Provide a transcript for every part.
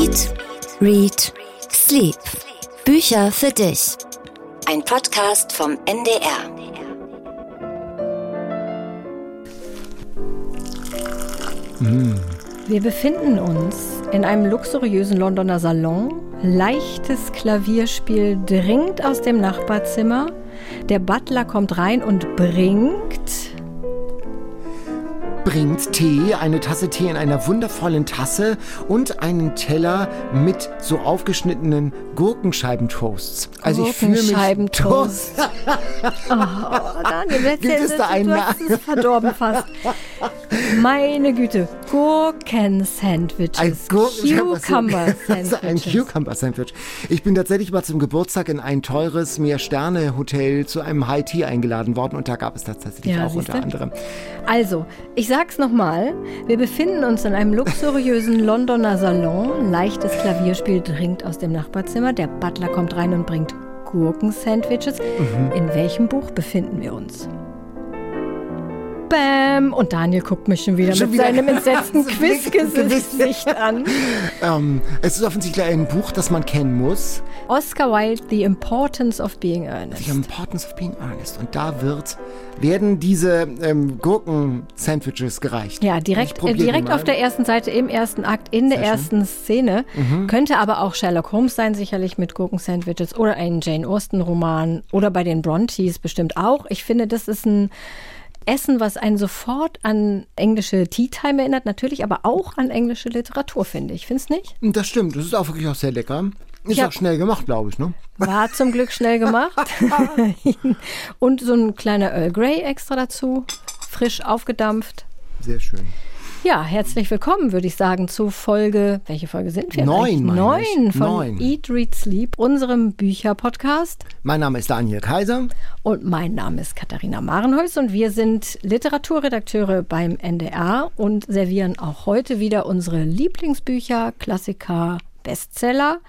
Eat, Read, Sleep. Bücher für dich. Ein Podcast vom NDR. Wir befinden uns in einem luxuriösen Londoner Salon. Leichtes Klavierspiel dringt aus dem Nachbarzimmer. Der Butler kommt rein und bringt bringt Tee, eine Tasse Tee in einer wundervollen Tasse und einen Teller mit so aufgeschnittenen Gurkenscheibentoasts. Also ich fühle mich Gurkenscheibentoast. oh, Daniel, jetzt, Gibt es da einen du hast es verdorben fast. Meine Güte, Gurken-Sandwiches, Ein. Also ein Cucumber-Sandwich. Ich bin tatsächlich mal zum Geburtstag in ein teures Mehr-Sterne-Hotel zu einem High Tea eingeladen worden und da gab es das tatsächlich Ja, auch unter anderem. Also, ich sag's nochmal. Wir befinden uns in einem luxuriösen Londoner Salon. Leichtes Klavierspiel dringt aus dem Nachbarzimmer. Der Butler kommt rein und bringt Gurken-Sandwiches. Mhm. In welchem Buch befinden wir uns? Bam! Und Daniel guckt mich schon wieder Schon mit wieder. seinem entsetzten Quizgesicht an. Ähm, es ist offensichtlich ein Buch, das man kennen muss. Oscar Wilde, The Importance of Being Earnest. The Importance of Being Earnest. Und da wird, werden diese ähm, Gurken-Sandwiches gereicht. Ja, direkt, äh, direkt auf der ersten Seite, im ersten Akt, in der Sehr schön. ersten Szene. Mhm. Könnte aber auch Sherlock Holmes sein, sicherlich mit Gurken-Sandwiches oder ein Jane Austen-Roman oder bei den Brontes bestimmt auch. Ich finde, das ist ein Essen, was einen sofort an englische Tea Time erinnert, natürlich, aber auch an englische Literatur, finde ich. Findest nicht? Das stimmt, das ist auch wirklich auch sehr lecker. Ist Ja. auch schnell gemacht, glaube ich, ne? War zum Glück schnell gemacht. Und so ein kleiner Earl Grey extra dazu, frisch aufgedampft. Sehr schön. Ja, herzlich willkommen, würde ich sagen, zu Folge, welche Folge sind wir? Neun, Neun von Neun. Eat, Read, Sleep, unserem Bücherpodcast. Mein Name ist Daniel Kaiser. Und mein Name ist Katharina Marenholz und wir sind Literaturredakteure beim NDR und servieren auch heute wieder unsere Lieblingsbücher, Klassiker, Bestseller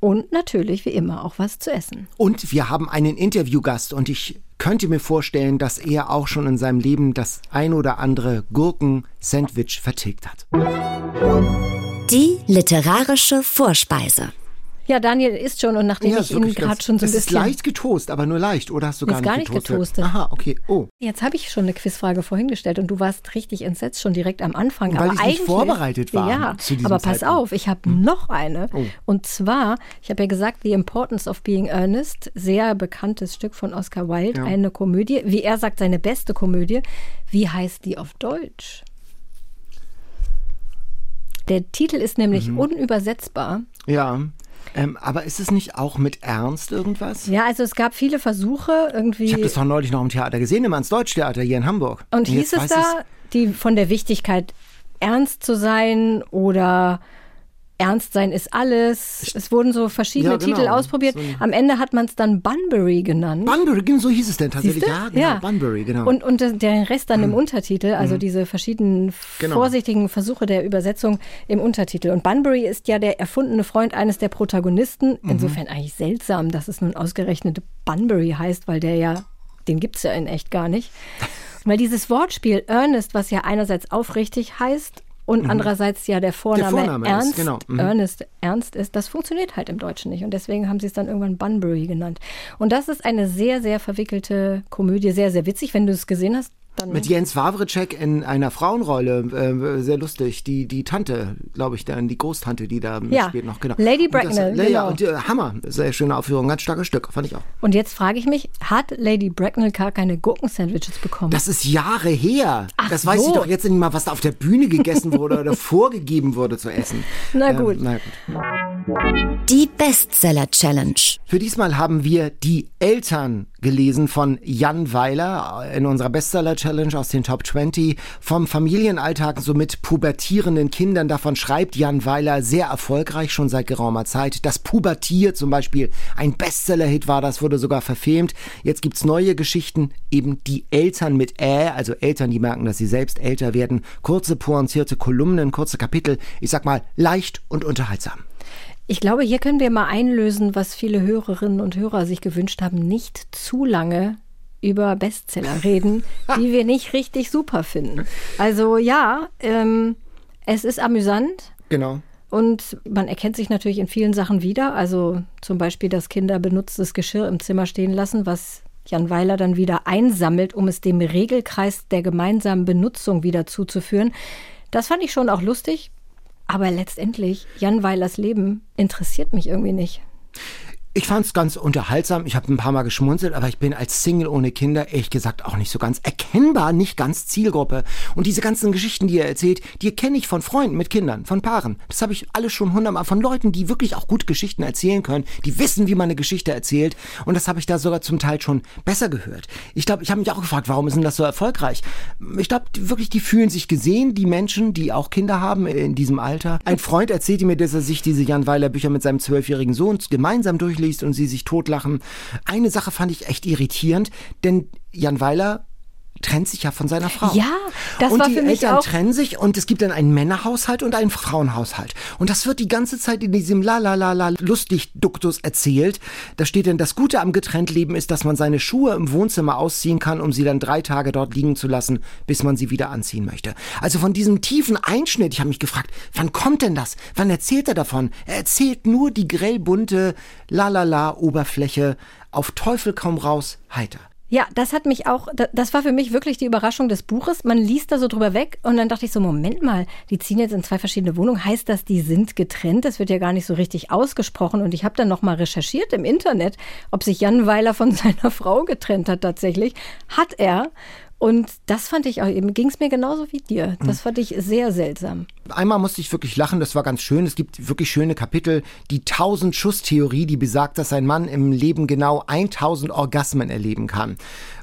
und natürlich wie immer auch was zu essen. Und wir haben einen Interviewgast und ich könnte mir vorstellen, dass er auch schon in seinem Leben das ein oder andere Gurken-Sandwich vertilgt hat. Die literarische Vorspeise. Ja, Daniel isst schon und nachdem Ja, ich ihn gerade schon so ein Es ist bisschen... leicht getoast, aber nur leicht. Oder hast du gar nicht gar nicht getoastet? getoastet. Aha, okay. Oh. Jetzt habe ich schon eine Quizfrage vorhin gestellt und du warst richtig entsetzt schon direkt am Anfang. Weil aber ich nicht eigentlich, vorbereitet war Ja, zu diesem aber pass Zeitpunkt. Hm. Oh. auf, ich habe noch eine. Und zwar, ich habe ja gesagt, The Importance of Being Earnest, sehr bekanntes Stück von Oscar Wilde, Ja. eine Komödie. Wie er sagt, seine beste Komödie. Wie heißt die auf Deutsch? Der Titel ist nämlich Mhm. unübersetzbar. Ja. Ähm, aber ist es nicht auch mit Ernst irgendwas? Ja, also es gab viele Versuche irgendwie. Ich habe das doch neulich noch im Theater gesehen, im Ans-Deutsch-Theater hier in Hamburg. Und hieß jetzt es da, die von der Wichtigkeit ernst zu sein oder ernst sein ist alles. Es wurden so verschiedene Ja, genau. Titel ausprobiert. So Am Ende hat man es dann Bunbury genannt. Bunbury, genau, so hieß es denn tatsächlich. Ja, genau, Bunbury, genau. Und, und der- der Rest dann im Untertitel, also diese verschiedenen Genau. vorsichtigen Versuche der Übersetzung im Untertitel. Und Bunbury ist ja der erfundene Freund eines der Protagonisten. Mhm. Insofern eigentlich seltsam, dass es nun ausgerechnet Bunbury heißt, weil der ja, den gibt es ja in echt gar nicht. Weil dieses Wortspiel Ernest, was ja einerseits aufrichtig heißt und andererseits ja der Vorname, Mhm. Vorname ist, Ernst, genau. Mhm. Ernest, Ernst ist, das funktioniert halt im Deutschen nicht. Und deswegen haben sie es dann irgendwann Bunbury genannt. Und das ist eine sehr, sehr verwickelte Komödie, sehr, sehr witzig. Wenn du es gesehen hast, dann. Mit Jens Wawritschek in einer Frauenrolle, äh, sehr lustig. Die, die Tante, glaube ich, dann die Großtante, die da Ja, mitspielt noch. Genau. Lady Und das- Bracknell, Ja, genau. und, äh, Hammer. Sehr schöne Aufführung, ganz starkes Stück, fand ich auch. Und jetzt frage ich mich, hat Lady Bracknell gar keine Gurkensandwiches bekommen? Das ist Jahre her. Ach das weiß so. ich doch jetzt nicht mal, was da auf der Bühne gegessen wurde oder vorgegeben wurde zu essen. Na Ähm, gut. na gut. Die Bestseller Challenge. Für diesmal haben wir Die Eltern gelesen von Jan Weiler in unserer Bestseller-Challenge aus den Top 20. Vom Familienalltag so mit pubertierenden Kindern. Davon schreibt Jan Weiler sehr erfolgreich schon seit geraumer Zeit. Das Pubertier zum Beispiel, ein Bestseller-Hit war das, wurde sogar verfilmt. Jetzt gibt's neue Geschichten, eben Die Eltern mit Ä, also Eltern, die merken, dass sie selbst älter werden. Kurze, pointierte Kolumnen, kurze Kapitel. Ich sag mal, leicht und unterhaltsam. Ich glaube, hier können wir mal einlösen, was viele Hörerinnen und Hörer sich gewünscht haben, nicht zu lange über Bestseller reden, die wir nicht richtig super finden. Also ja, ähm, es ist amüsant Genau. und man erkennt sich natürlich in vielen Sachen wieder. Also zum Beispiel, dass Kinder benutztes Geschirr im Zimmer stehen lassen, was Jan Weiler dann wieder einsammelt, um es dem Regelkreis der gemeinsamen Benutzung wieder zuzuführen. Das fand ich schon auch lustig, aber letztendlich, Jan Weilers Leben interessiert mich irgendwie nicht. Ich fand es ganz unterhaltsam. Ich habe ein paar Mal geschmunzelt, aber ich bin als Single ohne Kinder ehrlich gesagt auch nicht so ganz erkennbar, nicht ganz Zielgruppe. Und diese ganzen Geschichten, die er erzählt, die kenne ich von Freunden mit Kindern, von Paaren. Das habe ich alles schon hundertmal von Leuten, die wirklich auch gut Geschichten erzählen können, die wissen, wie man eine Geschichte erzählt. Und das habe ich da sogar zum Teil schon besser gehört. Ich glaube, ich habe mich auch gefragt, warum ist denn das so erfolgreich? Ich glaube wirklich, die fühlen sich gesehen, die Menschen, die auch Kinder haben in diesem Alter. Ein Freund erzählte mir, dass er sich diese Jan Weiler Bücher mit seinem zwölfjährigen Sohn gemeinsam durchliest liest und sie sich totlachen. Eine Sache fand ich echt irritierend, denn Jan Weiler trennt sich ja von seiner Frau. Ja, das und war die für mich Eltern auch. trennen sich und es gibt dann einen Männerhaushalt und einen Frauenhaushalt. Und das wird die ganze Zeit in diesem la la la la lustig Duktus erzählt. Da steht dann, das Gute am Getrenntleben ist, dass man seine Schuhe im Wohnzimmer ausziehen kann, um sie dann drei Tage dort liegen zu lassen, bis man sie wieder anziehen möchte. Also von diesem tiefen Einschnitt, ich habe mich gefragt, wann kommt denn das? Wann erzählt er davon? Er erzählt nur die grellbunte la la la Oberfläche auf Teufel kaum raus heiter. Ja, das hat mich auch, das war für mich wirklich die Überraschung des Buches. Man liest da so drüber weg und dann dachte ich so, Moment mal, die ziehen jetzt in zwei verschiedene Wohnungen. Heißt das, die sind getrennt? Das wird ja gar nicht so richtig ausgesprochen. Und ich habe dann nochmal recherchiert im Internet, ob sich Jan Weiler von seiner Frau getrennt hat tatsächlich. Hat er. Und das fand ich auch eben, ging es mir genauso wie dir. Das fand ich sehr seltsam. Einmal musste ich wirklich lachen, das war ganz schön. Es gibt wirklich schöne Kapitel. Die 1000-Schuss-Theorie, die besagt, dass ein Mann im Leben genau 1000 Orgasmen erleben kann.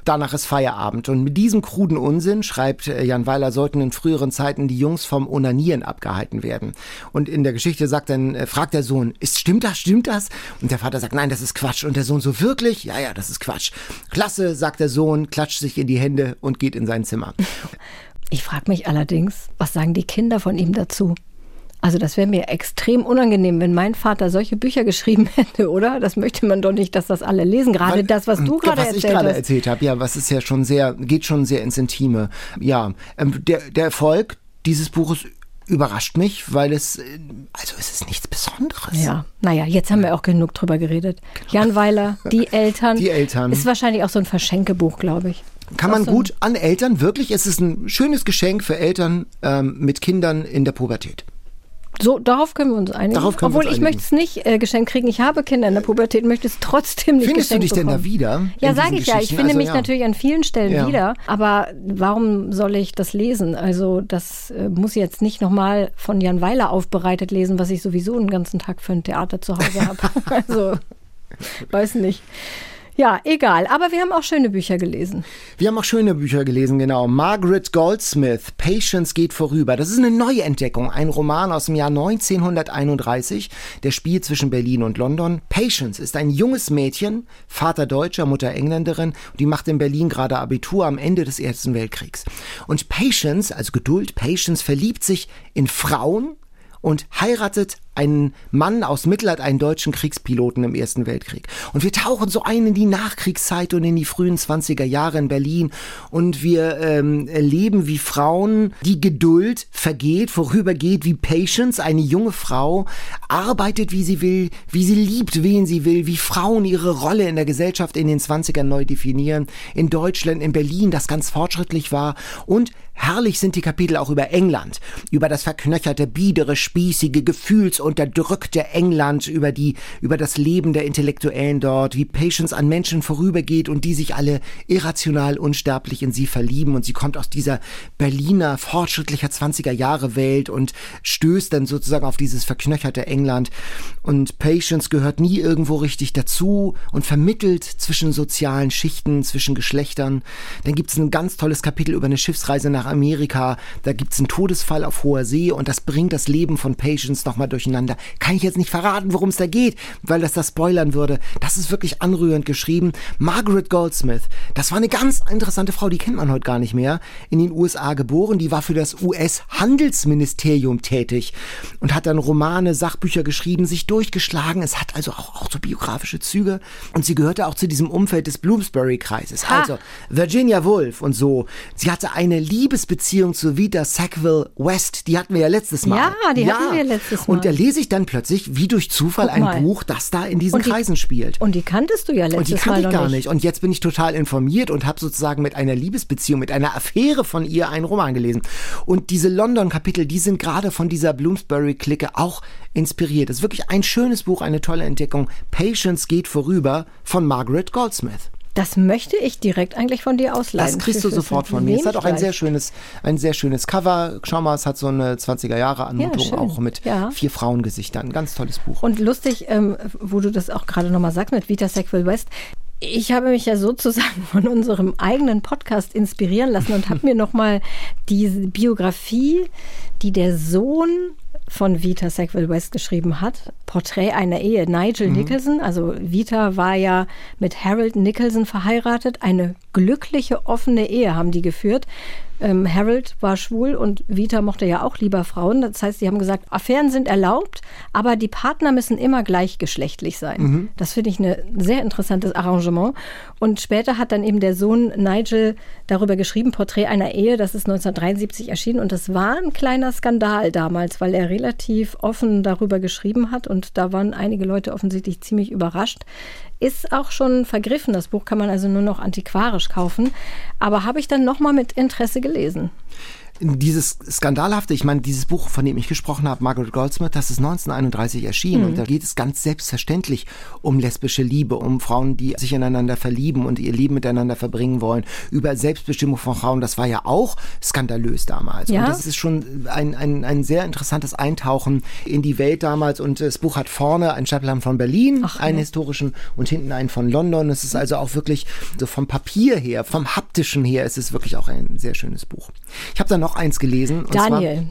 Danach ist Feierabend. Und mit diesem kruden Unsinn, schreibt äh, Jan Weiler, sollten in früheren Zeiten die Jungs vom Onanieren abgehalten werden. Und in der Geschichte sagt dann, äh, fragt der Sohn, ist, stimmt das, stimmt das? Und der Vater sagt, nein, das ist Quatsch. Und der Sohn so, wirklich? Ja, ja, das ist Quatsch. Klasse, sagt der Sohn, klatscht sich in die Hände und geht in sein Zimmer. Ich frage mich allerdings, was sagen die Kinder von ihm dazu? Also das wäre mir extrem unangenehm, wenn mein Vater solche Bücher geschrieben hätte, oder? Das möchte man doch nicht, dass das alle lesen. Gerade das, was du gerade was erzählt ich gerade hast. erzählt habe, ja, was ist ja schon sehr, geht schon sehr ins Intime. Ja, ähm, der, der Erfolg dieses Buches überrascht mich, weil es, äh, also es ist nichts Besonderes. Ja, naja, jetzt haben wir auch genug drüber geredet. Jan Weiler, die Eltern. Die Eltern. Ist wahrscheinlich auch so ein Verschenkebuch, glaube ich. Kann man Was so gut an Eltern, wirklich, es ist ein schönes Geschenk für Eltern ähm, mit Kindern in der Pubertät. So, darauf können wir uns einigen. Obwohl ich einigen. möchte es nicht äh, geschenkt kriegen. Ich habe Kinder in der Pubertät, möchte es trotzdem nicht Findest du geschenkt dich denn da bekommen. wieder? Ja, sage ich ja. Ich finde Also, mich ja. natürlich an vielen Stellen Ja. wieder. Aber warum soll ich das lesen? Also das äh, muss ich jetzt nicht nochmal von Jan Weiler aufbereitet lesen, was ich sowieso den ganzen Tag für ein Theater zu Hause habe. also, weiß nicht. Ja, egal. Aber wir haben auch schöne Bücher gelesen. Wir haben auch schöne Bücher gelesen, genau. Margaret Goldsmith, Patience geht vorüber. Das ist eine Neuentdeckung, ein Roman aus dem Jahr 1931, der spielt zwischen Berlin und London. Patience ist ein junges Mädchen, Vater Deutscher, Mutter Engländerin, die macht in Berlin gerade Abitur am Ende des Ersten Weltkriegs. Und Patience, also Geduld, Patience verliebt sich in Frauen, und heiratet einen Mann aus Mittelland, einen deutschen Kriegspiloten im Ersten Weltkrieg. Und wir tauchen so ein in die Nachkriegszeit und in die frühen 20er Jahre in Berlin. Und wir ähm, erleben, wie Frauen die Geduld vergeht, vorübergeht, wie Patience, eine junge Frau, arbeitet, wie sie will, wie sie liebt, wen sie will, wie Frauen ihre Rolle in der Gesellschaft in den 20ern neu definieren, in Deutschland, in Berlin, das ganz fortschrittlich war. Und Herrlich sind die Kapitel auch über England, über das verknöcherte, biedere, spießige, gefühlsunterdrückte England, über die, über das Leben der Intellektuellen dort, wie Patience an Menschen vorübergeht und die sich alle irrational unsterblich in sie verlieben und sie kommt aus dieser Berliner fortschrittlicher 20er Jahre Welt und stößt dann sozusagen auf dieses verknöcherte England und Patience gehört nie irgendwo richtig dazu und vermittelt zwischen sozialen Schichten, zwischen Geschlechtern. Dann gibt es ein ganz tolles Kapitel über eine Schiffsreise nach Amerika. Da gibt es einen Todesfall auf hoher See und das bringt das Leben von Patience nochmal durcheinander. Kann ich jetzt nicht verraten, worum es da geht, weil das das spoilern würde. Das ist wirklich anrührend geschrieben. Margaret Goldsmith, das war eine ganz interessante Frau, die kennt man heute gar nicht mehr. In den USA geboren, die war für das US-Handelsministerium tätig und hat dann Romane, Sachbücher geschrieben, sich durchgeschlagen. Es hat also auch, so biografische Züge und sie gehörte auch zu diesem Umfeld des Bloomsbury-Kreises. Also Virginia Woolf und so. Sie hatte eine Liebe Liebesbeziehung zu Vita Sackville West, die hatten wir ja letztes Mal. Ja, die hatten wir letztes Mal. Und da lese ich dann plötzlich, wie durch Zufall, mal. ein Buch, das da in diesen die- Kreisen spielt. Und die kanntest du ja letztes Und die Mal kannte ich gar nicht. nicht. Und jetzt bin ich total informiert und habe sozusagen mit einer Liebesbeziehung, mit einer Affäre von ihr einen Roman gelesen. Und diese London-Kapitel, die sind gerade von dieser Bloomsbury-Clique auch inspiriert. Das ist wirklich ein schönes Buch, eine tolle Entdeckung. Patience geht vorüber von Margaret Goldsmith. Das möchte ich direkt eigentlich von dir ausleihen. Das kriegst du sofort von mir. Es hat auch ein sehr schönes, ein sehr schönes Cover. Schau mal, es hat so eine 20er Jahre Anmutung schön. auch mit Ja. vier Frauengesichtern. Ein ganz tolles Buch. Und lustig, ähm, wo du das auch gerade nochmal sagst mit Vita Sackville West. Ich habe mich ja sozusagen von unserem eigenen Podcast inspirieren lassen und habe mir nochmal diese Biografie, die der Sohn von Vita Sackville West geschrieben hat, Porträt einer Ehe, Nigel Nicholson. Also Vita war ja mit Harold Nicholson verheiratet. Eine glückliche, offene Ehe haben die geführt. Ähm, Harold war schwul und Vita mochte ja auch lieber Frauen. Das heißt, sie haben gesagt, Affären sind erlaubt, aber die Partner müssen immer gleichgeschlechtlich sein. Das finde ich ein sehr interessantes Arrangement. Und später hat dann eben der Sohn Nigel darüber geschrieben, Porträt einer Ehe, das ist 1973 erschienen. Und das war ein kleiner Skandal damals, weil er relativ offen darüber geschrieben hat. Und da waren einige Leute offensichtlich ziemlich überrascht. Ist auch schon vergriffen. Das Buch kann man also nur noch antiquarisch kaufen. Aber habe ich dann nochmal mit Interesse gelesen. Dieses Skandalhafte, ich meine, dieses Buch, von dem ich gesprochen habe, Margaret Goldsmith, das ist 1931 erschienen Mhm. und da geht es ganz selbstverständlich um lesbische Liebe, um Frauen, die sich ineinander verlieben und ihr Leben miteinander verbringen wollen, über Selbstbestimmung von Frauen. Das war ja auch skandalös damals. Ja. Und das ist schon ein, ein, ein sehr interessantes Eintauchen in die Welt damals und das Buch hat vorne einen Stapelham von Berlin, Ach, einen ja. historischen und hinten einen von London. Es ist also auch wirklich so vom Papier her, vom haptischen her, es ist wirklich auch ein sehr schönes Buch. Ich habe da noch eins gelesen. Daniel,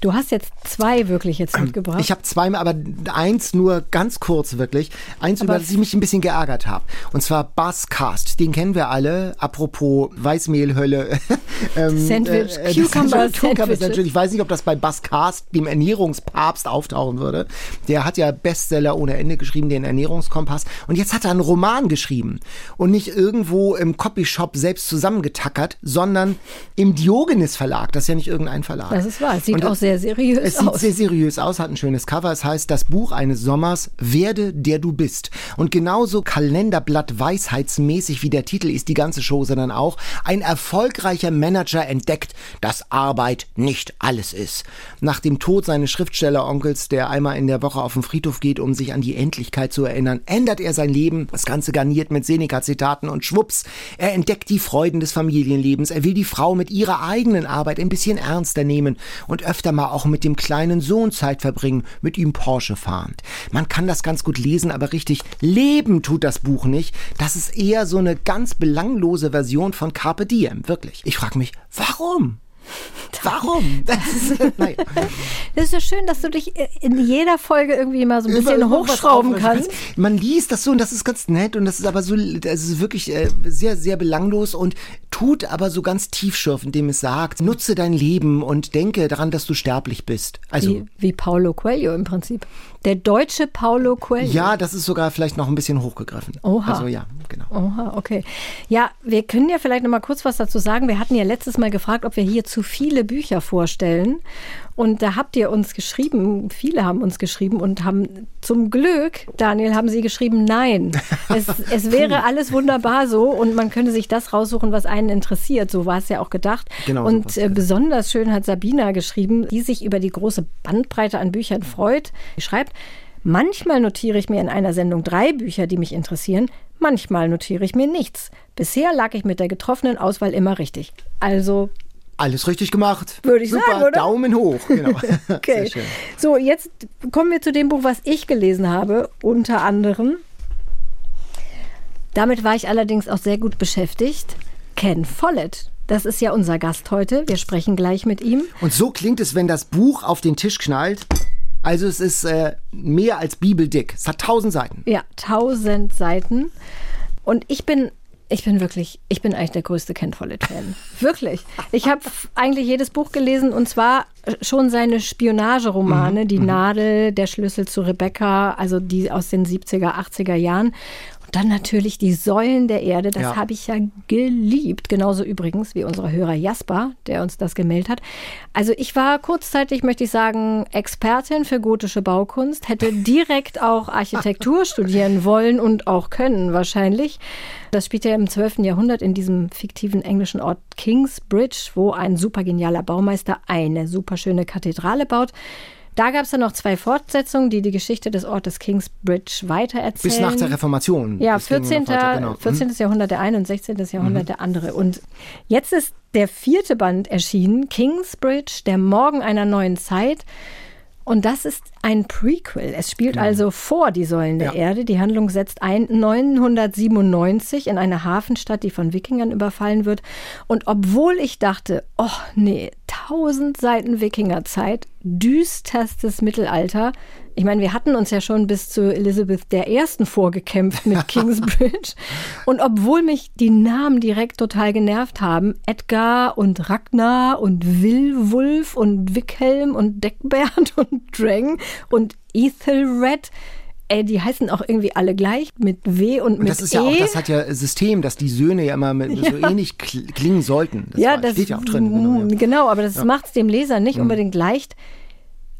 du hast jetzt zwei wirklich jetzt Zwar, mitgebracht. ich habe zweimal, aber eins nur ganz kurz wirklich. Eins, Aber über das ich mich ein bisschen geärgert habe. Und zwar Buzzcast. Den kennen wir alle. Apropos Weißmehlhölle. ähm, Sandwich, das Cucumber ist Cucumber. Sandwich. Ich weiß nicht, ob das bei Buzzcast, dem Ernährungspapst, auftauchen würde. Der hat ja Bestseller ohne Ende geschrieben, den Ernährungskompass. Und jetzt hat er einen Roman geschrieben. Und nicht irgendwo im Copyshop selbst zusammengetackert, sondern im Diogenes Verlag. Das ist ja nicht irgendein Verlag. das ist wahr. Es sieht Und auch sehr seriös es sieht aus. sehr seriös aus, hat ein schönes Cover. Es heißt Das Buch eines Sommers, Werde der du bist. Und genauso Kalenderblatt weisheitsmäßig wie der Titel ist die ganze Show, sondern auch ein erfolgreicher Manager entdeckt, dass Arbeit nicht alles ist. Nach dem Tod seines Schriftstelleronkels, der einmal in der Woche auf den Friedhof geht, um sich an die Endlichkeit zu erinnern, ändert er sein Leben. Das Ganze garniert mit Seneca-Zitaten und schwupps, er entdeckt die Freuden des Familienlebens. Er will die Frau mit ihrer eigenen Arbeit ein bisschen ernster nehmen und öfter mal auch mit dem kleinen Sohn Zeit verbringen, mit ihm Porsche fahren. Man kann das ganz gut lesen, aber richtig leben tut das Buch nicht. Das ist eher so eine ganz belanglose Version von Carpe Diem, wirklich. Ich frage mich, warum? Warum? Das ist, naja. Das ist so schön, dass du dich in jeder Folge irgendwie mal so ein bisschen irgendwas hochschrauben kannst. Man liest das so und das ist ganz nett und das ist aber so, das ist wirklich äh, sehr, sehr belanglos und tut aber so ganz tiefschürfend, indem es sagt, nutze dein Leben und denke daran, dass du sterblich bist. Also, Wie, wie Paulo Coelho im Prinzip. Der deutsche Paulo Coelho. ja, das ist sogar vielleicht noch ein bisschen hochgegriffen. Oha. Also, ja, genau. Oha, okay. Ja, wir können ja vielleicht noch mal kurz was dazu sagen. Wir hatten ja letztes Mal gefragt, ob wir hier zu viele Bücher vorstellen. Und da habt ihr uns geschrieben, viele haben uns geschrieben und haben zum Glück, Daniel, haben sie geschrieben, nein. Es, es wäre alles wunderbar so und man könnte sich das raussuchen, was einen interessiet. So war es ja auch gedacht. Genau so und war's, äh, besonders schön hat Sabina geschrieben, die sich über die große Bandbreite an Büchern freut. Sie schreibt, Manchmal notiere ich mir in einer Sendung drei Bücher, die mich interessieren. Manchmal notiere ich mir nichts. Bisher lag ich mit der getroffenen Auswahl immer richtig. Also, Alles richtig gemacht. Würde ich Super, sagen, oder? Daumen hoch. Genau. okay. Sehr schön. So, jetzt kommen wir zu dem Buch, was ich gelesen habe, unter anderem. Damit war ich allerdings auch sehr gut beschäftigt. Ken Follett. Das ist ja unser Gast heute. Wir sprechen gleich mit ihm. Und so klingt es, wenn das Buch auf den Tisch knallt. Also es ist äh, mehr als bibeldick. Es hat tausend Seiten. Ja, tausend Seiten. Und ich bin, ich bin wirklich, ich bin eigentlich der größte Ken Follett-Fan. wirklich. Ich habe eigentlich jedes Buch gelesen und zwar schon seine Spionageromane, Die Nadel, Der Schlüssel zu Rebecca, also die aus den 70er, 80er Jahren. Dann natürlich die Säulen der Erde, das Ja. habe ich ja geliebt. Genauso übrigens wie unser Hörer Jasper, der uns das gemeldet hat. Also ich war kurzzeitig, möchte ich sagen, Expertin für gotische Baukunst, hätte direkt auch Architektur studieren wollen und auch können wahrscheinlich. Das spielt ja im 12. Jahrhundert in diesem fiktiven englischen Ort Kingsbridge, wo ein super genialer Baumeister eine super schöne Kathedrale baut. Da gab es dann noch zwei Fortsetzungen, die die Geschichte des Ortes Kingsbridge weitererzählen. Bis nach der Reformation. Ja, Das ging noch 14. weiter, genau. 14. Jahrhundert der eine und 16. Jahrhundert der andere. Und jetzt ist der vierte Band erschienen, Kingsbridge, der Morgen einer neuen Zeit. Und das ist ein Prequel. Es spielt also vor die Säulen der Genau. Ja. Erde. Die Handlung setzt ein 997 in eine Hafenstadt, die von Wikingern überfallen wird. Und obwohl ich dachte, oh nee, 1000 Seiten Wikingerzeit, düsterstes Mittelalter. Ich meine, wir hatten uns ja schon bis zu Elizabeth I. vorgekämpft mit Kingsbridge. Und obwohl mich die Namen direkt total genervt haben, Edgar und Ragnar und Willwulf und Wickhelm und Deckbert und Drang und Ethelred, ey, die heißen auch irgendwie alle gleich mit W und Und mit das ist E. ja auch, das hat ja System, dass die Söhne ja immer mit, so ähnlich kl- klingen sollten. Das ja, war- das steht ja auch drin. Genau, ja. Mhm. genau aber das macht es dem Leser nicht unbedingt leicht.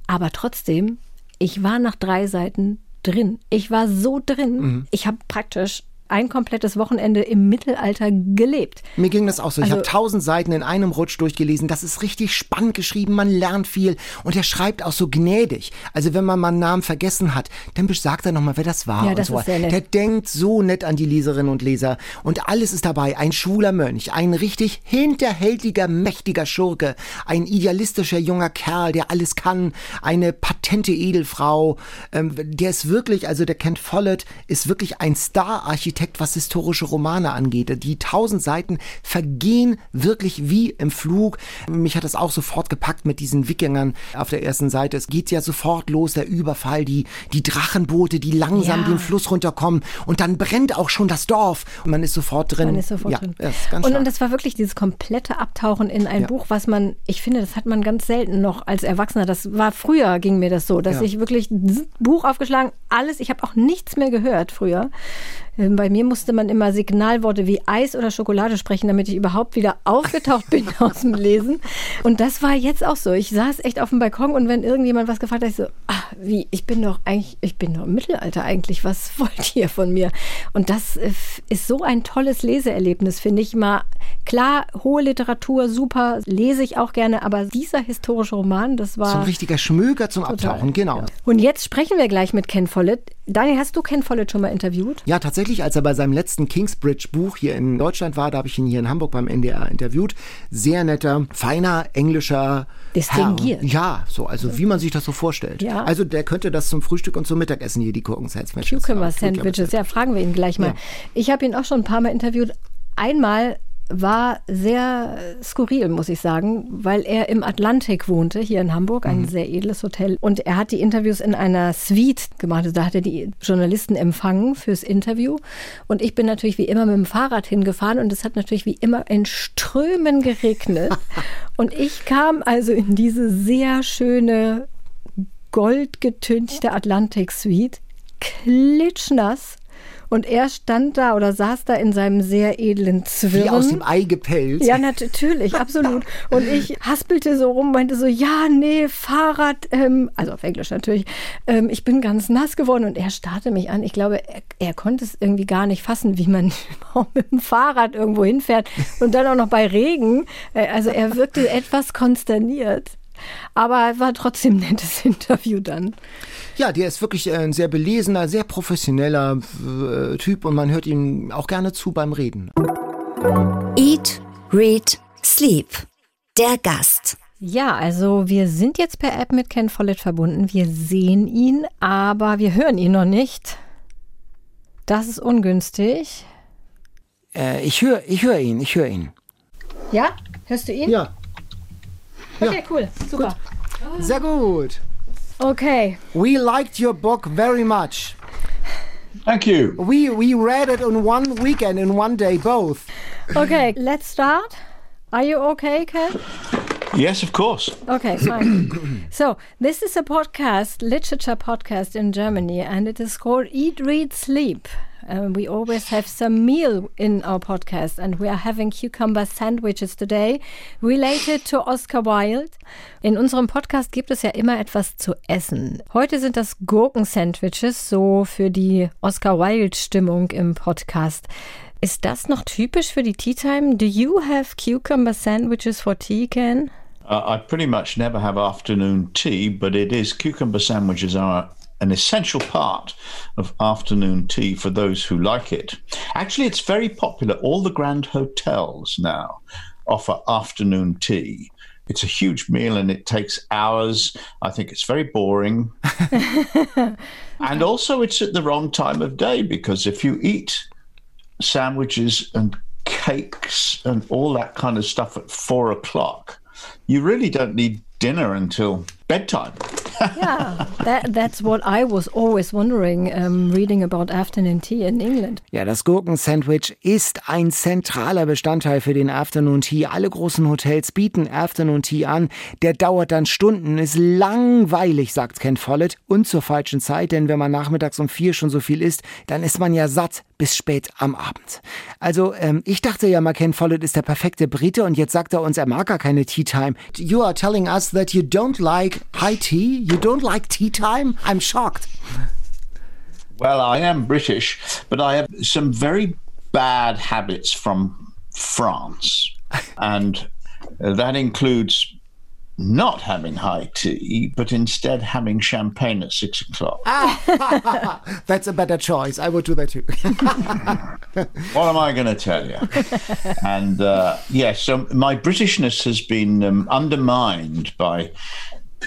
Aber trotzdem, ich war nach drei Seiten drin. Ich war so drin. Mhm. Ich habe praktisch ein komplettes Wochenende im Mittelalter gelebt. Mir ging das auch so. Ich Also- habe tausend Seiten in einem Rutsch durchgelesen. Das ist richtig spannend geschrieben. Man lernt viel. Und er schreibt auch so gnädig. Also wenn man mal einen Namen vergessen hat, dann sagt er nochmal, wer das war. Ja, und das so. ist sehr nett. Der denkt so nett an die Leserinnen und Leser. Und alles ist dabei. Ein schwuler Mönch, ein richtig hinterhältiger, mächtiger Schurke, ein idealistischer junger Kerl, der alles kann, eine patente Edelfrau. Ähm, der ist wirklich, also der Kent Follett ist wirklich ein Star-Architekt, was historische Romane angeht. Die tausend Seiten vergehen wirklich wie im Flug. Mich hat das auch sofort gepackt mit diesen Wikingern auf der ersten Seite. Es geht ja sofort los, der Überfall, die, die Drachenboote, die langsam Ja. den Fluss runterkommen und dann brennt auch schon das Dorf und man ist sofort drin. Man ist sofort ja, drin. Ist und, stark. und das war wirklich dieses komplette Abtauchen in ein Ja. Buch, was man, ich finde, das hat man ganz selten noch als Erwachsener. Das war früher, ging mir das so, dass ich wirklich Buch aufgeschlagen, alles, ich habe auch nichts mehr gehört früher. Ähm, Bei mir musste man immer Signalworte wie Eis oder Schokolade sprechen, damit ich überhaupt wieder aufgetaucht bin aus dem Lesen. Und das war jetzt auch so. Ich saß echt auf dem Balkon und wenn irgendjemand was gefragt hat, ich so, ah, wie, ich bin doch eigentlich, ich bin doch im Mittelalter eigentlich. Was wollt ihr von mir? Und das äh, ist so ein tolles Leseerlebnis, finde ich mal. Klar, hohe Literatur, super, lese ich auch gerne, aber dieser historische Roman, das war. so ein richtiger Schmöker zum Abtauchen, genau. Und jetzt sprechen wir gleich mit Ken Follett. Daniel, hast du Ken Follett schon mal interviewt? Ja, tatsächlich, als er bei seinem letzten Kingsbridge-Buch hier in Deutschland war, da habe ich ihn hier in Hamburg beim NDR interviewt. Sehr netter, feiner, englischer Distinguiert. Herr. Ja, so, also wie man sich das so vorstellt. Ja. Also der könnte das zum Frühstück und zum Mittagessen hier, die Gurken-Sandwiches. Cucumber Ja, Sandwiches. Ja, fragen wir ihn gleich mal. Ja. Ich habe ihn auch schon ein paar Mal interviewt. Einmal war sehr skurril, muss ich sagen, weil er im Atlantik wohnte, hier in Hamburg, ein sehr edles Hotel. Und er hat die Interviews in einer Suite gemacht. Also da hat er die Journalisten empfangen fürs Interview. Und ich bin natürlich wie immer mit dem Fahrrad hingefahren und es hat natürlich wie immer in Strömen geregnet. und ich kam also in diese sehr schöne goldgetünchte Atlantik-Suite, klitschnass. Und er stand da oder saß da in seinem sehr edlen Zwirn. Wie aus dem Ei gepellt. Ja, natürlich, absolut. Und ich haspelte so rum, meinte so, ja, nee, Fahrrad, ähm, also auf Englisch natürlich, ähm, ich bin ganz nass geworden. Und er starrte mich an. Ich glaube, er, er konnte es irgendwie gar nicht fassen, wie man mit dem Fahrrad irgendwo hinfährt und dann auch noch bei Regen. Äh, Also er wirkte etwas konsterniert. Aber war trotzdem ein nettes Interview dann. Ja, der ist wirklich äh, ein sehr belesener, sehr professioneller äh, Typ und man hört ihm auch gerne zu beim Reden. Eat, Read, Sleep. Der Gast. Ja, also wir sind jetzt per App mit Ken Follett verbunden. Wir sehen ihn, aber wir hören ihn noch nicht. Das ist ungünstig. Äh, ich höre ich hör ihn, ich höre ihn. Ja? Hörst du ihn? Ja, Okay, cool. Super. sehr gut. Okay. We liked your book very much. Thank you. We we read it in one weekend, in one day, both. Okay, let's start. Are you okay, Ken? Yes, of course. Okay, fine. so, this is a podcast, literature podcast in Germany, and it is called Eat, Read, Sleep. Uh, we always have some meal in our podcast, and we are having cucumber sandwiches today related to Oscar Wilde. In unserem Podcast gibt es ja immer etwas zu essen. Heute sind das Gurken-Sandwiches, so für die Oscar Wilde-Stimmung im Podcast. Ist das noch typisch für die Tea Time? Do you have cucumber sandwiches for tea, Ken? Uh, I pretty much never have afternoon tea, but it is cucumber sandwiches are an essential part of afternoon tea for those who like it. Actually, it's very popular. All the grand hotels now offer afternoon tea. It's a huge meal and it takes hours. I think it's very boring. and also, it's at the wrong time of day because if you eat sandwiches and cakes and all that kind of stuff at four o'clock, you really don't need dinner until bedtime. yeah, that, that's what I was always wondering, um, reading about afternoon tea in England. Ja, das Gurkensandwich ist ein zentraler Bestandteil für den Afternoon Tea. Alle großen Hotels bieten Afternoon Tea an. Der dauert dann Stunden, ist langweilig, sagt Ken Follett, und zur falschen Zeit, denn wenn man nachmittags um vier schon so viel isst, dann ist man ja satt bis spät am Abend. Also, ähm, ich dachte ja mal, Ken Follett ist der perfekte Brite und jetzt sagt er uns, er mag gar keine Tea Time. You are telling us that you don't like high tea? You don't like tea time? I'm shocked. Well, I am British, but I have some very bad habits from France. and that includes not having high tea, but instead having champagne at six o'clock. That's a better choice. I would do that too. what am I going to tell you? and uh, yes, yeah, so my Britishness has been um, undermined by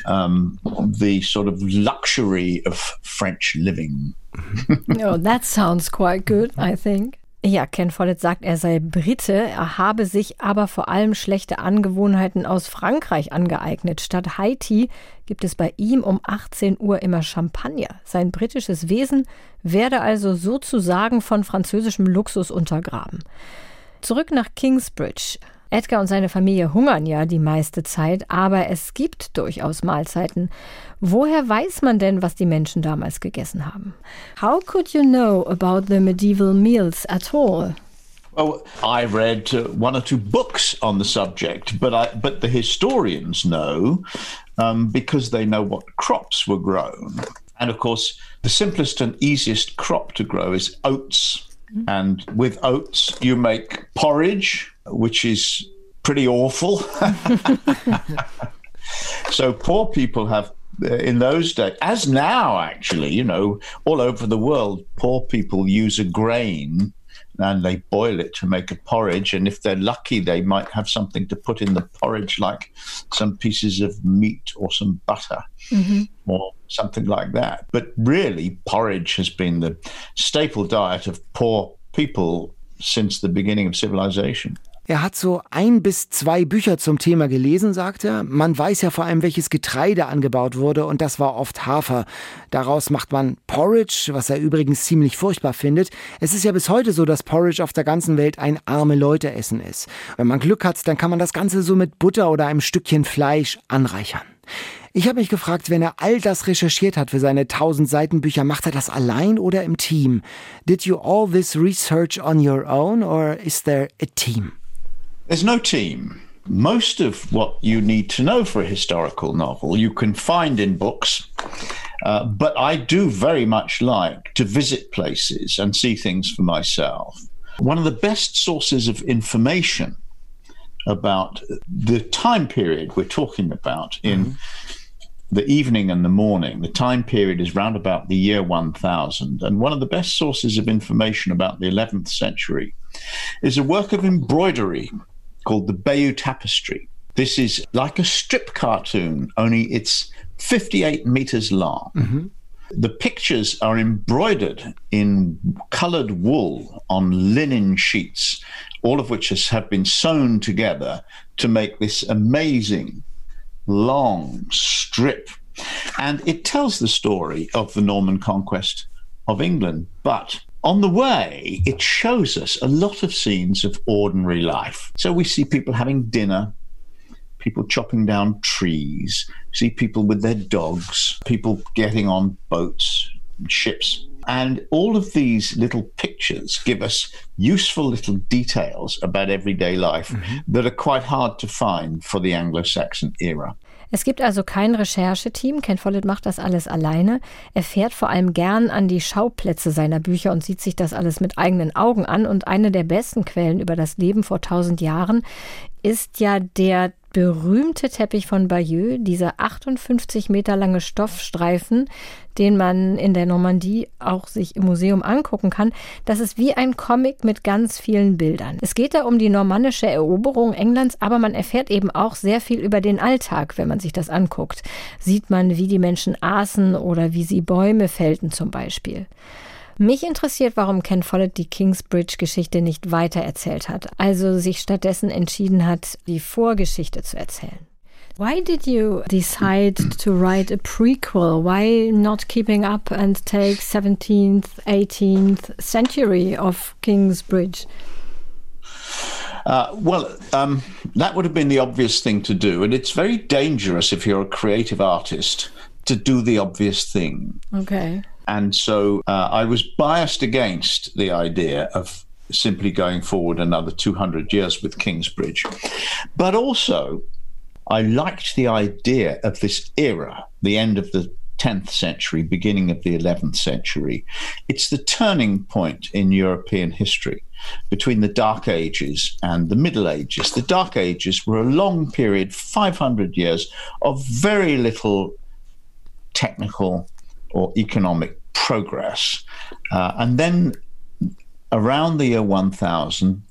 um, the sort of luxury of French living. oh, that sounds quite good, I think. Ja, Ken Follett sagt, er sei Brite, er habe sich aber vor allem schlechte Angewohnheiten aus Frankreich angeeignet. Statt Haiti gibt es bei ihm um 18 Uhr immer Champagner. Sein britisches Wesen werde also sozusagen von französischem Luxus untergraben. Zurück nach Kingsbridge. Edgar und seine Familie hungern ja die meiste Zeit, aber es gibt durchaus Mahlzeiten. Woher weiß man denn, was die Menschen damals gegessen haben? How could you know about the medieval meals at all? Well, I read uh, one or two books on the subject, but I, but the historians know um, because they know what crops were grown. And of course, the simplest and easiest crop to grow is oats. And with oats, you make porridge, which is pretty awful. so poor people have uh, in those days, as now actually, you know, all over the world, poor people use a grain and they boil it to make a porridge. And if they're lucky, they might have something to put in the porridge, like some pieces of meat or some butter mm-hmm. or something like that. But really, porridge has been the staple diet of poor people since the beginning of civilization. Er hat so ein bis zwei Bücher zum Thema gelesen, sagt er. Man weiß ja vor allem, welches Getreide angebaut wurde und das war oft Hafer. Daraus macht man Porridge, was er übrigens ziemlich furchtbar findet. Es ist ja bis heute so, dass Porridge auf der ganzen Welt ein arme Leute Essen ist. Wenn man Glück hat, dann kann man das Ganze so mit Butter oder einem Stückchen Fleisch anreichern. Ich habe mich gefragt, wenn er all das recherchiert hat für seine 1000 Seiten Bücher, macht er das allein oder im Team? Did you all this research on your own or is there a team? There's no team. Most of what you need to know for a historical novel you can find in books. Uh, but I do very much like to visit places and see things for myself. One of the best sources of information about the time period we're talking about in mm-hmm. the evening and the morning. The time period is round about the year 1000. And one of the best sources of information about the 11th century is a work of embroidery called the Bayeux Tapestry. This is like a strip cartoon, only it's 58 meters long. Mm-hmm. The pictures are embroidered in colored wool on linen sheets, all of which has, have been sewn together to make this amazing long strip. And it tells the story of the Norman conquest of England, but on the way, it shows us a lot of scenes of ordinary life. So we see people having dinner, people chopping down trees, see people with their dogs, people getting on boats, ships. And all of these little pictures give us useful little details about everyday life mm-hmm. that are quite hard to find for the Anglo Saxon era. Es gibt also kein Rechercheteam. Ken Follett macht das alles alleine. Er fährt vor allem gern an die Schauplätze seiner Bücher und sieht sich das alles mit eigenen Augen an. Und eine der besten Quellen über das Leben vor tausend Jahren ist ja der berühmte Teppich von Bayeux, dieser 58 Meter lange Stoffstreifen, den man in der Normandie auch sich im Museum angucken kann. Das ist wie ein Comic mit ganz vielen Bildern. Es geht da um die normannische Eroberung Englands, aber man erfährt eben auch sehr viel über den Alltag, wenn man sich das anguckt. Sieht man, wie die Menschen aßen oder wie sie Bäume fällten zum Beispiel. Mich interessiert, warum Ken Follett die Kingsbridge-Geschichte nicht weitererzählt hat, also sich stattdessen entschieden hat, die Vorgeschichte zu erzählen. Why did you decide to write a prequel? Why not keeping up and take 17th, 18th century of Kingsbridge? Uh, well, um, that would have been the obvious thing to do. And it's very dangerous if you're a creative artist to do the obvious thing. Okay. And so uh, I was biased against the idea of simply going forward another 200 years with Kingsbridge. But also, I liked the idea of this era, the end of the 10th century, beginning of the 11th century. It's the turning point in European history between the Dark Ages and the Middle Ages. The Dark Ages were a long period, 500 years, of very little technical or economic progress. Uh, and then around the year 1000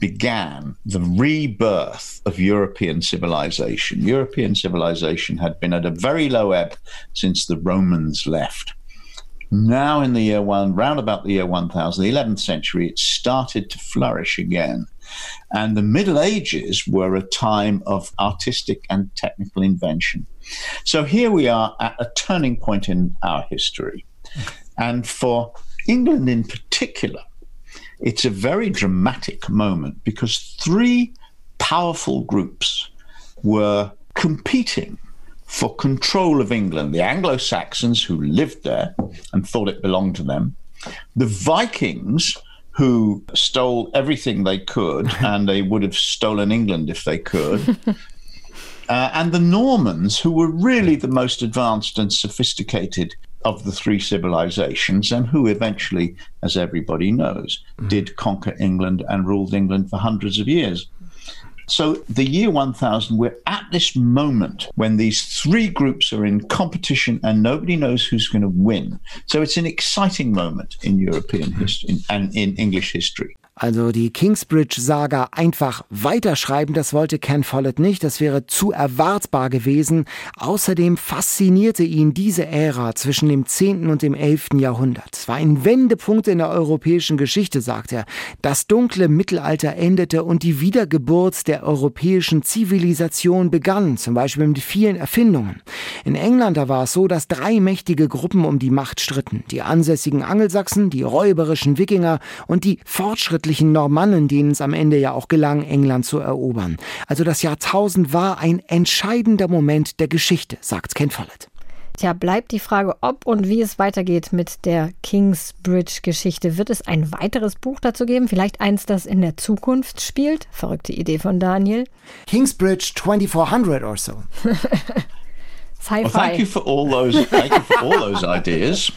began the rebirth of European civilization. European civilization had been at a very low ebb since the Romans left. Now, in the year one, round about the year 1000, the 11th century, it started to flourish again. And the Middle Ages were a time of artistic and technical invention. So here we are at a turning point in our history. And for England in particular, it's a very dramatic moment because three powerful groups were competing for control of England the Anglo Saxons, who lived there and thought it belonged to them, the Vikings, who stole everything they could, and they would have stolen England if they could. Uh, and the Normans, who were really the most advanced and sophisticated of the three civilizations, and who eventually, as everybody knows, mm. did conquer England and ruled England for hundreds of years. So, the year 1000, we're at this moment when these three groups are in competition and nobody knows who's going to win. So, it's an exciting moment in European history and in English history. Also die Kingsbridge-Saga einfach weiterschreiben, das wollte Ken Follett nicht, das wäre zu erwartbar gewesen. Außerdem faszinierte ihn diese Ära zwischen dem 10. und dem 11. Jahrhundert. Es war ein Wendepunkt in der europäischen Geschichte, sagt er. Das dunkle Mittelalter endete und die Wiedergeburt der europäischen Zivilisation begann, zum Beispiel mit vielen Erfindungen. In England da war es so, dass drei mächtige Gruppen um die Macht stritten. Die ansässigen Angelsachsen, die räuberischen Wikinger und die Fortschritte fortschrittlichen Normannen, denen es am Ende ja auch gelang, England zu erobern. Also das Jahrtausend war ein entscheidender Moment der Geschichte, sagt Ken Follett. Tja, bleibt die Frage, ob und wie es weitergeht mit der Kingsbridge-Geschichte. Wird es ein weiteres Buch dazu geben? Vielleicht eins, das in der Zukunft spielt? Verrückte Idee von Daniel. Kingsbridge 2400 or so. Sci-fi. Well, thank you for all those. Thank you for all those ideas.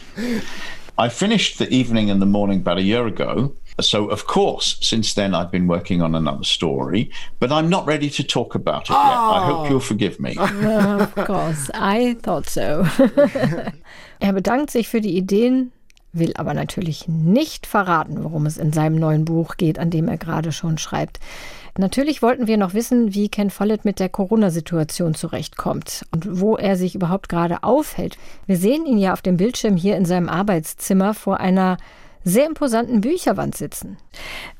I finished the evening and the morning about a year ago. So, of course, since then I've been working on another story, but I'm not ready to talk about it oh. yet. I hope you'll forgive me. of course, I thought so. er bedankt sich für die Ideen, will aber natürlich nicht verraten, worum es in seinem neuen Buch geht, an dem er gerade schon schreibt. Natürlich wollten wir noch wissen, wie Ken Follett mit der Corona-Situation zurechtkommt und wo er sich überhaupt gerade aufhält. Wir sehen ihn ja auf dem Bildschirm hier in seinem Arbeitszimmer vor einer sehr imposanten Bücherwand sitzen.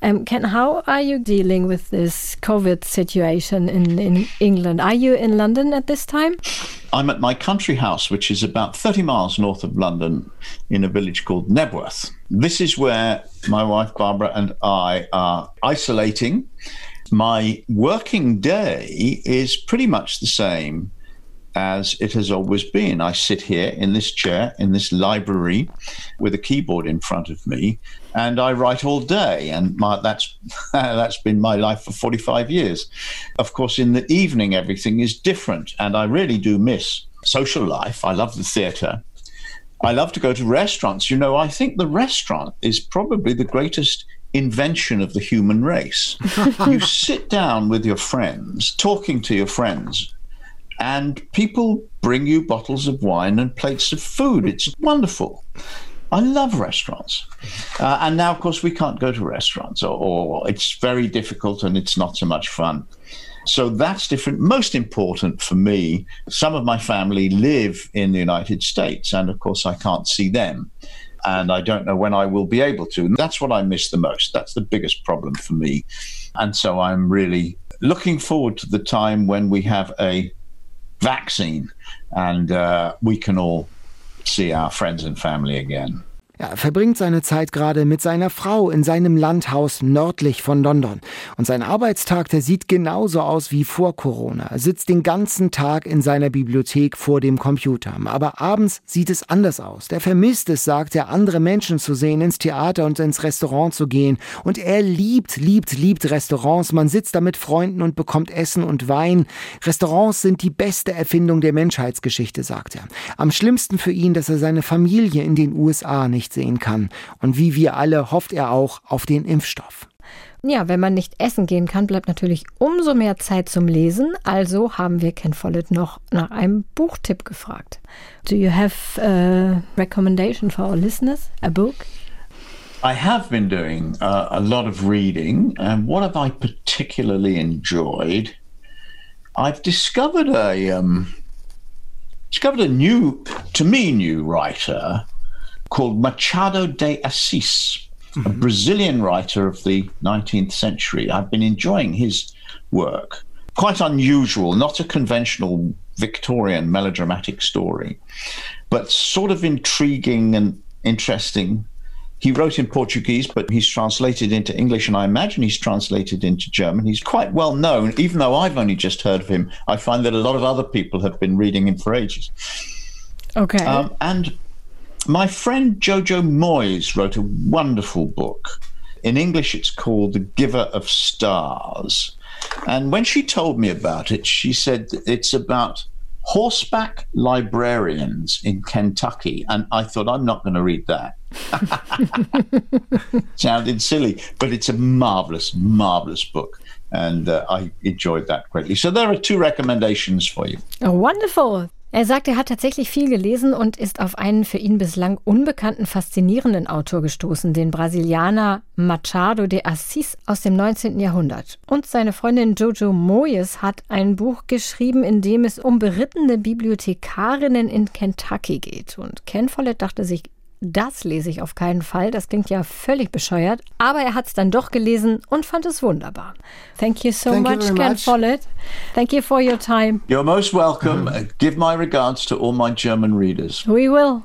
Um, Ken, how are you dealing with this COVID situation in, in England? Are you in London at this time? I'm at my country house, which is about 30 miles north of London in a village called Nebworth. This is where my wife Barbara and I are isolating My working day is pretty much the same as it has always been. I sit here in this chair, in this library, with a keyboard in front of me, and I write all day. And my, that's that's been my life for 45 years. Of course, in the evening, everything is different, and I really do miss social life. I love the theatre. I love to go to restaurants. You know, I think the restaurant is probably the greatest invention of the human race. you sit down with your friends, talking to your friends, and people bring you bottles of wine and plates of food. It's wonderful. I love restaurants. Uh, and now, of course, we can't go to restaurants, or, or, it's very difficult and it's not so much fun. So that's different. Most important for me, some of my family live in the United States, and of course, I can't see them. And I don't know when I will be able to. And that's what I miss the most. That's the biggest problem for me. And so I'm really looking forward to the time when we have a vaccine and uh, we can all see our friends and family again. Er verbringt seine Zeit gerade mit seiner Frau in seinem Landhaus nördlich von London. Und sein Arbeitstag, der sieht genauso aus wie vor Corona. Er sitzt den ganzen Tag in seiner Bibliothek vor dem Computer. Aber abends sieht es anders aus. Der vermisst es, sagt er, andere Menschen zu sehen, ins Theater und ins Restaurant zu gehen. Und er liebt, liebt, liebt Restaurants. Man sitzt da mit Freunden und bekommt Essen und Wein. Restaurants sind die beste Erfindung der Menschheitsgeschichte, sagt er. Am schlimmsten für ihn, dass er seine Familie in den USA nicht nicht sehen kann. Und wie wir alle hofft er auch auf den Impfstoff. Ja, wenn man nicht essen gehen kann, bleibt natürlich umso mehr Zeit zum Lesen. Also haben wir Ken Follett noch nach einem Buchtipp gefragt. Do you have a recommendation for our listeners? A book? I have been doing uh, a lot of reading, and what have I particularly enjoyed? I've discovered a um, discovered a new, to me, new writer called Machado de Assis, mm-hmm. a Brazilian writer of the 19th century. I've been enjoying his work. Quite unusual, not a conventional Victorian melodramatic story, but sort of intriguing and interesting. He wrote in Portuguese, but he's translated into English, and I imagine he's translated into German. He's quite well known, even though I've only just heard of him. I find that a lot of other people have been reading him for ages. Okay. Um, and my friend Jojo Moyes wrote a wonderful book. In English, it's called The Giver of Stars. And when she told me about it, she said it's about horseback librarians in Kentucky. And I thought, I'm not going to read that. Sounded silly, but it's a marvelous, marvelous book. And uh, I enjoyed that greatly. So there are two recommendations for you. Oh, wonderful. Er sagt, er hat tatsächlich viel gelesen und ist auf einen für ihn bislang unbekannten, faszinierenden Autor gestoßen, den Brasilianer Machado de Assis aus dem 19. Jahrhundert. Und seine Freundin Jojo Moyes hat ein Buch geschrieben, in dem es um berittene Bibliothekarinnen in Kentucky geht. Und Ken Follett dachte sich, das lese ich auf keinen Fall. Das klingt ja völlig bescheuert. Aber er hat es dann doch gelesen und fand es wunderbar. Thank you so Thank much, you Ken much. Follett. Thank you for your time. You're most welcome. Uh, Give my regards to all my German readers. We will.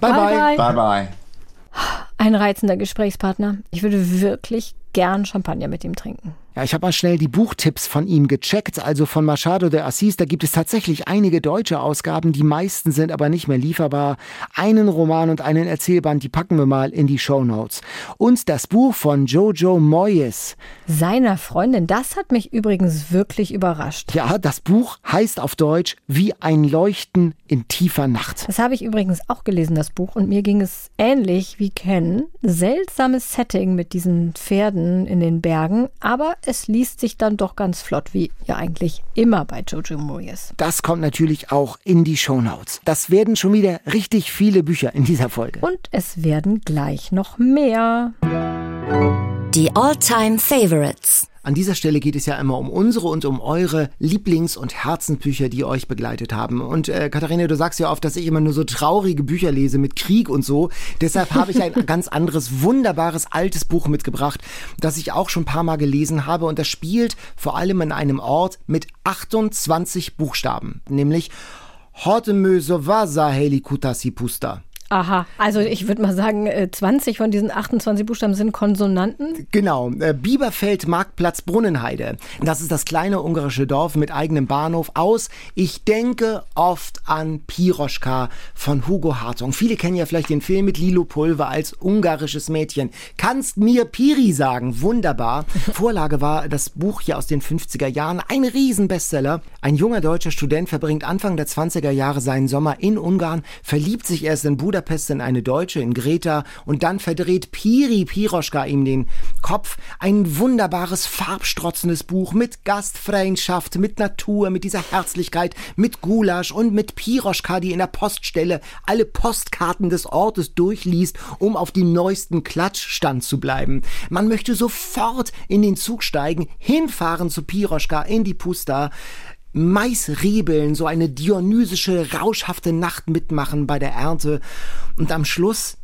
Bye bye. Bye bye. Ein reizender Gesprächspartner. Ich würde wirklich gern Champagner mit ihm trinken. Ja, ich habe mal schnell die Buchtipps von ihm gecheckt, also von Machado de Assis. Da gibt es tatsächlich einige deutsche Ausgaben, die meisten sind aber nicht mehr lieferbar. Einen Roman und einen Erzählband, die packen wir mal in die Show Notes. Und das Buch von Jojo Moyes. Seiner Freundin, das hat mich übrigens wirklich überrascht. Ja, das Buch heißt auf Deutsch Wie ein Leuchten in tiefer Nacht. Das habe ich übrigens auch gelesen, das Buch, und mir ging es ähnlich wie Ken. Seltsames Setting mit diesen Pferden in den Bergen, aber es liest sich dann doch ganz flott, wie ja eigentlich immer bei Jojo Moyes. Das kommt natürlich auch in die Show Notes. Das werden schon wieder richtig viele Bücher in dieser Folge. Und es werden gleich noch mehr. Die All-Time Favorites. An dieser Stelle geht es ja immer um unsere und um eure Lieblings- und Herzensbücher, die euch begleitet haben. Und äh, Katharina, du sagst ja oft, dass ich immer nur so traurige Bücher lese mit Krieg und so. Deshalb habe ich ein ganz anderes, wunderbares, altes Buch mitgebracht, das ich auch schon ein paar Mal gelesen habe. Und das spielt vor allem in einem Ort mit 28 Buchstaben, nämlich Hortemö Sovasa Helikutasi Pusta. Aha, also ich würde mal sagen, 20 äh, von diesen 28 Buchstaben sind Konsonanten. Genau, äh, Bieberfeld, Marktplatz, Brunnenheide. Das ist das kleine ungarische Dorf mit eigenem Bahnhof aus. Ich denke oft an Piroschka von Hugo Hartung. Viele kennen ja vielleicht den Film mit Lilo Pulver als ungarisches Mädchen. Kannst mir Piri sagen? Wunderbar. Vorlage war das Buch hier aus den 50er Jahren. Ein Riesenbestseller. Ein junger deutscher Student verbringt Anfang der 20er Jahre seinen Sommer in Ungarn, verliebt sich erst in Budapest Budapest in eine Deutsche, in Greta, und dann verdreht Piri Piroschka ihm den Kopf. Ein wunderbares, farbstrotzendes Buch mit Gastfreundschaft, mit Natur, mit dieser Herzlichkeit, mit Gulasch und mit Piroschka, die in der Poststelle alle Postkarten des Ortes durchliest, um auf dem neuesten Klatschstand zu bleiben. Man möchte sofort in den Zug steigen, hinfahren zu Piroschka in die Pusta. Maisriebeln, so eine dionysische, rauschhafte Nacht mitmachen bei der Ernte. Und am Schluss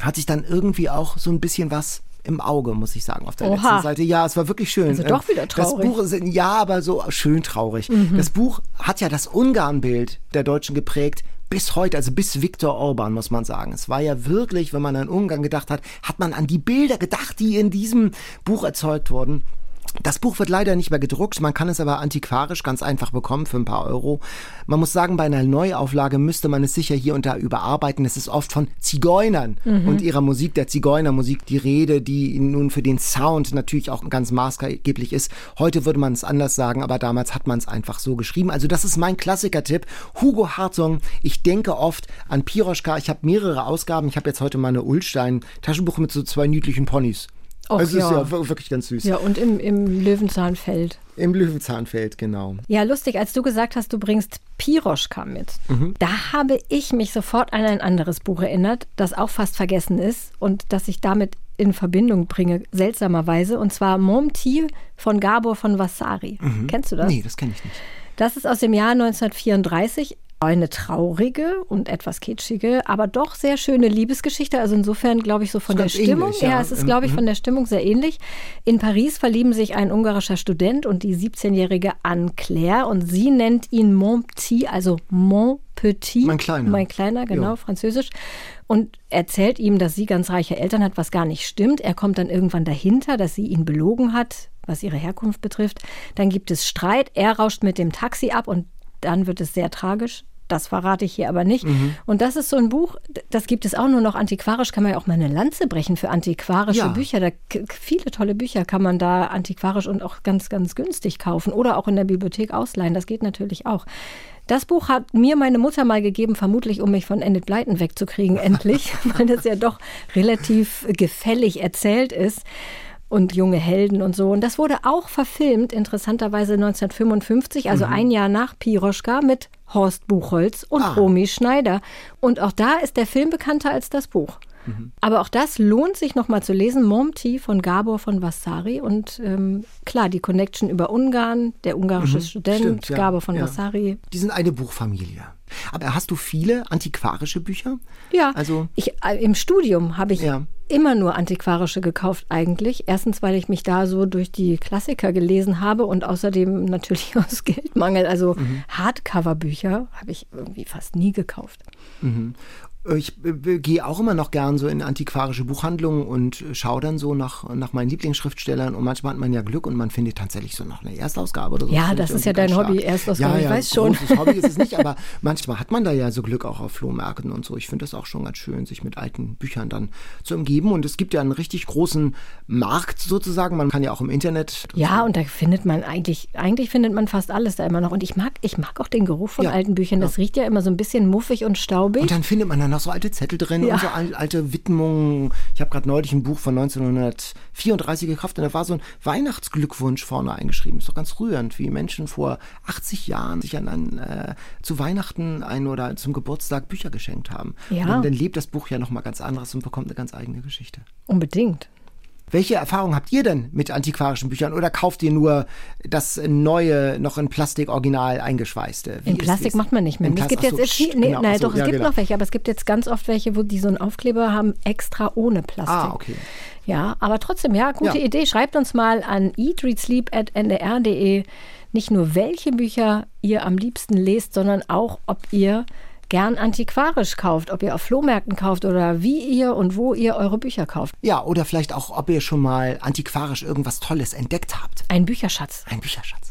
hat sich dann irgendwie auch so ein bisschen was im Auge, muss ich sagen, auf der Oha. letzten Seite. Ja, es war wirklich schön. Also doch wieder traurig. Das Buch ist, ja, aber so schön traurig. Mhm. Das Buch hat ja das Ungarn-Bild der Deutschen geprägt. Bis heute, also bis Viktor Orban, muss man sagen. Es war ja wirklich, wenn man an Ungarn gedacht hat, hat man an die Bilder gedacht, die in diesem Buch erzeugt wurden. Das Buch wird leider nicht mehr gedruckt, man kann es aber antiquarisch ganz einfach bekommen für ein paar Euro. Man muss sagen, bei einer Neuauflage müsste man es sicher hier und da überarbeiten. Es ist oft von Zigeunern mhm. und ihrer Musik, der Zigeunermusik, die Rede, die nun für den Sound natürlich auch ganz maßgeblich ist. Heute würde man es anders sagen, aber damals hat man es einfach so geschrieben. Also das ist mein Klassiker-Tipp. Hugo Hartung, ich denke oft an Piroschka. Ich habe mehrere Ausgaben. Ich habe jetzt heute meine Ulstein-Taschenbuch mit so zwei niedlichen Ponys. Och, also ja. ist ja wirklich ganz süß. Ja, und im, im Löwenzahnfeld. Im Löwenzahnfeld, genau. Ja, lustig, als du gesagt hast, du bringst Piroschka mit. Mhm. Da habe ich mich sofort an ein anderes Buch erinnert, das auch fast vergessen ist und das ich damit in Verbindung bringe, seltsamerweise. Und zwar Momti von Gabor von Vasari. Mhm. Kennst du das? Nee, das kenne ich nicht. Das ist aus dem Jahr 1934 eine traurige und etwas kitschige, aber doch sehr schöne Liebesgeschichte. Also insofern glaube ich so von der Stimmung. Ähnlich, ja. ja. es ist glaube ich mhm. von der Stimmung sehr ähnlich. In Paris verlieben sich ein ungarischer Student und die 17-jährige Anne Claire und sie nennt ihn Mon Petit, also Mon Petit. Mein Kleiner. Mein Kleiner, genau, ja. französisch. Und erzählt ihm, dass sie ganz reiche Eltern hat, was gar nicht stimmt. Er kommt dann irgendwann dahinter, dass sie ihn belogen hat, was ihre Herkunft betrifft. Dann gibt es Streit. Er rauscht mit dem Taxi ab und dann wird es sehr tragisch. Das verrate ich hier aber nicht. Mhm. Und das ist so ein Buch, das gibt es auch nur noch antiquarisch, kann man ja auch mal eine Lanze brechen für antiquarische ja. Bücher. Da, viele tolle Bücher kann man da antiquarisch und auch ganz, ganz günstig kaufen oder auch in der Bibliothek ausleihen. Das geht natürlich auch. Das Buch hat mir meine Mutter mal gegeben, vermutlich um mich von Enid Blyton wegzukriegen, endlich, weil das ja doch relativ gefällig erzählt ist und junge Helden und so. Und das wurde auch verfilmt, interessanterweise 1955, also mhm. ein Jahr nach Piroschka mit Horst Buchholz und ah. Romy Schneider. Und auch da ist der Film bekannter als das Buch. Mhm. Aber auch das lohnt sich nochmal zu lesen. Momti von Gabor von Vassari. Und ähm, klar, die Connection über Ungarn, der ungarische mhm. Student, Stimmt, ja. Gabor von ja. Vassari. Die sind eine Buchfamilie. Aber hast du viele antiquarische Bücher? Ja. Also ich, äh, Im Studium habe ich ja. immer nur antiquarische gekauft eigentlich. Erstens, weil ich mich da so durch die Klassiker gelesen habe und außerdem natürlich aus Geldmangel. Also mhm. Hardcover-Bücher habe ich irgendwie fast nie gekauft. Mhm. Ich äh, gehe auch immer noch gern so in antiquarische Buchhandlungen und schaue dann so nach, nach meinen Lieblingsschriftstellern und manchmal hat man ja Glück und man findet tatsächlich so noch eine Erstausgabe oder so. Ja, das ist ja dein Hobby, Erstausgabe, ja, ja, ich weiß schon. Großes Hobby ist es nicht, aber manchmal hat man da ja so Glück auch auf Flohmärkten und so. Ich finde das auch schon ganz schön, sich mit alten Büchern dann zu umgeben und es gibt ja einen richtig großen Markt sozusagen. Man kann ja auch im Internet. Ja, und da findet man eigentlich, eigentlich findet man fast alles da immer noch und ich mag, ich mag auch den Geruch von ja, alten Büchern. Das riecht ja immer so ein bisschen muffig und staubig. Und dann findet man dann noch so alte Zettel drin ja. und so alte Widmungen. Ich habe gerade neulich ein Buch von 1934 gekauft und da war so ein Weihnachtsglückwunsch vorne eingeschrieben. Ist doch ganz rührend, wie Menschen vor 80 Jahren sich an, an äh, zu Weihnachten ein oder zum Geburtstag Bücher geschenkt haben. Ja. Und dann, dann lebt das Buch ja nochmal ganz anderes und bekommt eine ganz eigene Geschichte. Unbedingt. Welche Erfahrung habt ihr denn mit antiquarischen Büchern oder kauft ihr nur das neue, noch in Plastik original eingeschweißte? Wie in Plastik macht man nicht mehr. Es gibt jetzt, nee, genau, nein, so, doch, es gibt genau. noch welche, aber es gibt jetzt ganz oft welche, wo die so einen Aufkleber haben, extra ohne Plastik. Ah, okay. Ja, aber trotzdem, ja, gute ja. Idee. Schreibt uns mal an eatreadsleep.ndr.de nicht nur welche Bücher ihr am liebsten lest, sondern auch, ob ihr gern antiquarisch kauft, ob ihr auf Flohmärkten kauft oder wie ihr und wo ihr eure Bücher kauft. Ja, oder vielleicht auch, ob ihr schon mal antiquarisch irgendwas Tolles entdeckt habt. Ein Bücherschatz. Ein Bücherschatz.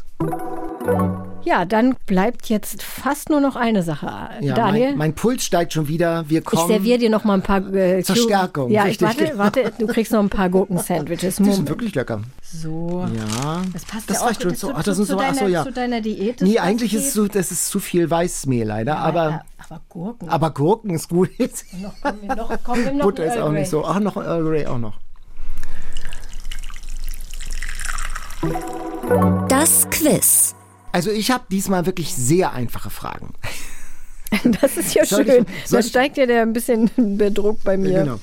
Ja, dann bleibt jetzt fast nur noch eine Sache. Ja, Daniel, Mein, mein Puls steigt schon wieder. Wir ich kommen. serviere dir noch mal ein paar äh, Zur Stärkung, Ja, richtig, ich warte, warte, du kriegst noch ein paar Gurken-Sandwiches. Die sind wirklich lecker. So. Ja. Das passt das ja auch reicht schon so. zu, Ach, das zu, so, zu, ach deiner, so, ja. zu deiner Diät. Nee, eigentlich ist es, so, das ist zu viel Weißmehl leider, aber, aber Gurken. aber Gurken ist gut. Jetzt. noch, komm, noch, komm, noch Butter ist auch nicht so. Ach, noch ein Earl Grey auch noch. Das Quiz. Also ich habe diesmal wirklich sehr einfache Fragen. Das ist ja Soll ich- schön. soll da ich- steigt ja der ein bisschen der Druck bei mir. Genau.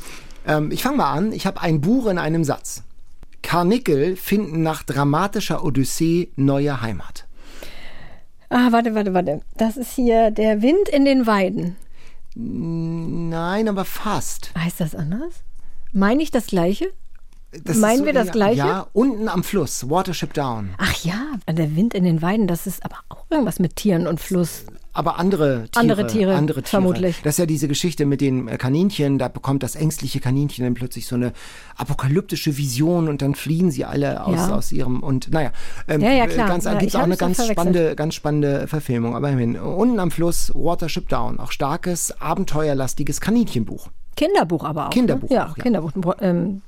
Ähm, ich fange mal an. Ich habe ein Buch in einem Satz. Karnickel finden nach dramatischer Odyssee neue Heimat. Ah, warte, warte, warte. Das ist hier der Wind in den Weiden. Nein, aber fast. Heißt das anders? Meine ich das Gleiche? Meinen ist wir das Gleiche? Ja, unten am Fluss, Watership Down. Ach ja, der Wind in den Weiden, das ist aber auch irgendwas mit Tieren und Fluss. Aber andere Tiere. Andere Tiere, andere Tiere. vermutlich. Das ist ja diese Geschichte mit den äh, Kaninchen. Da bekommt das ängstliche Kaninchen dann plötzlich so eine apokalyptische Vision und dann fliehen sie alle aus, Ja. aus ihrem. Und naja, ähm, Ja, ja, klar. Ganz, Ja, gibt's auch eine ganz spannende, ganz spannende Verfilmung. Aber immerhin, unten am Fluss, Watership Down. Auch starkes, abenteuerlastiges Kaninchenbuch. Kinderbuch aber auch. Kinderbuch Ne? Ja, auch, ja. Kinderbuch. Ähm,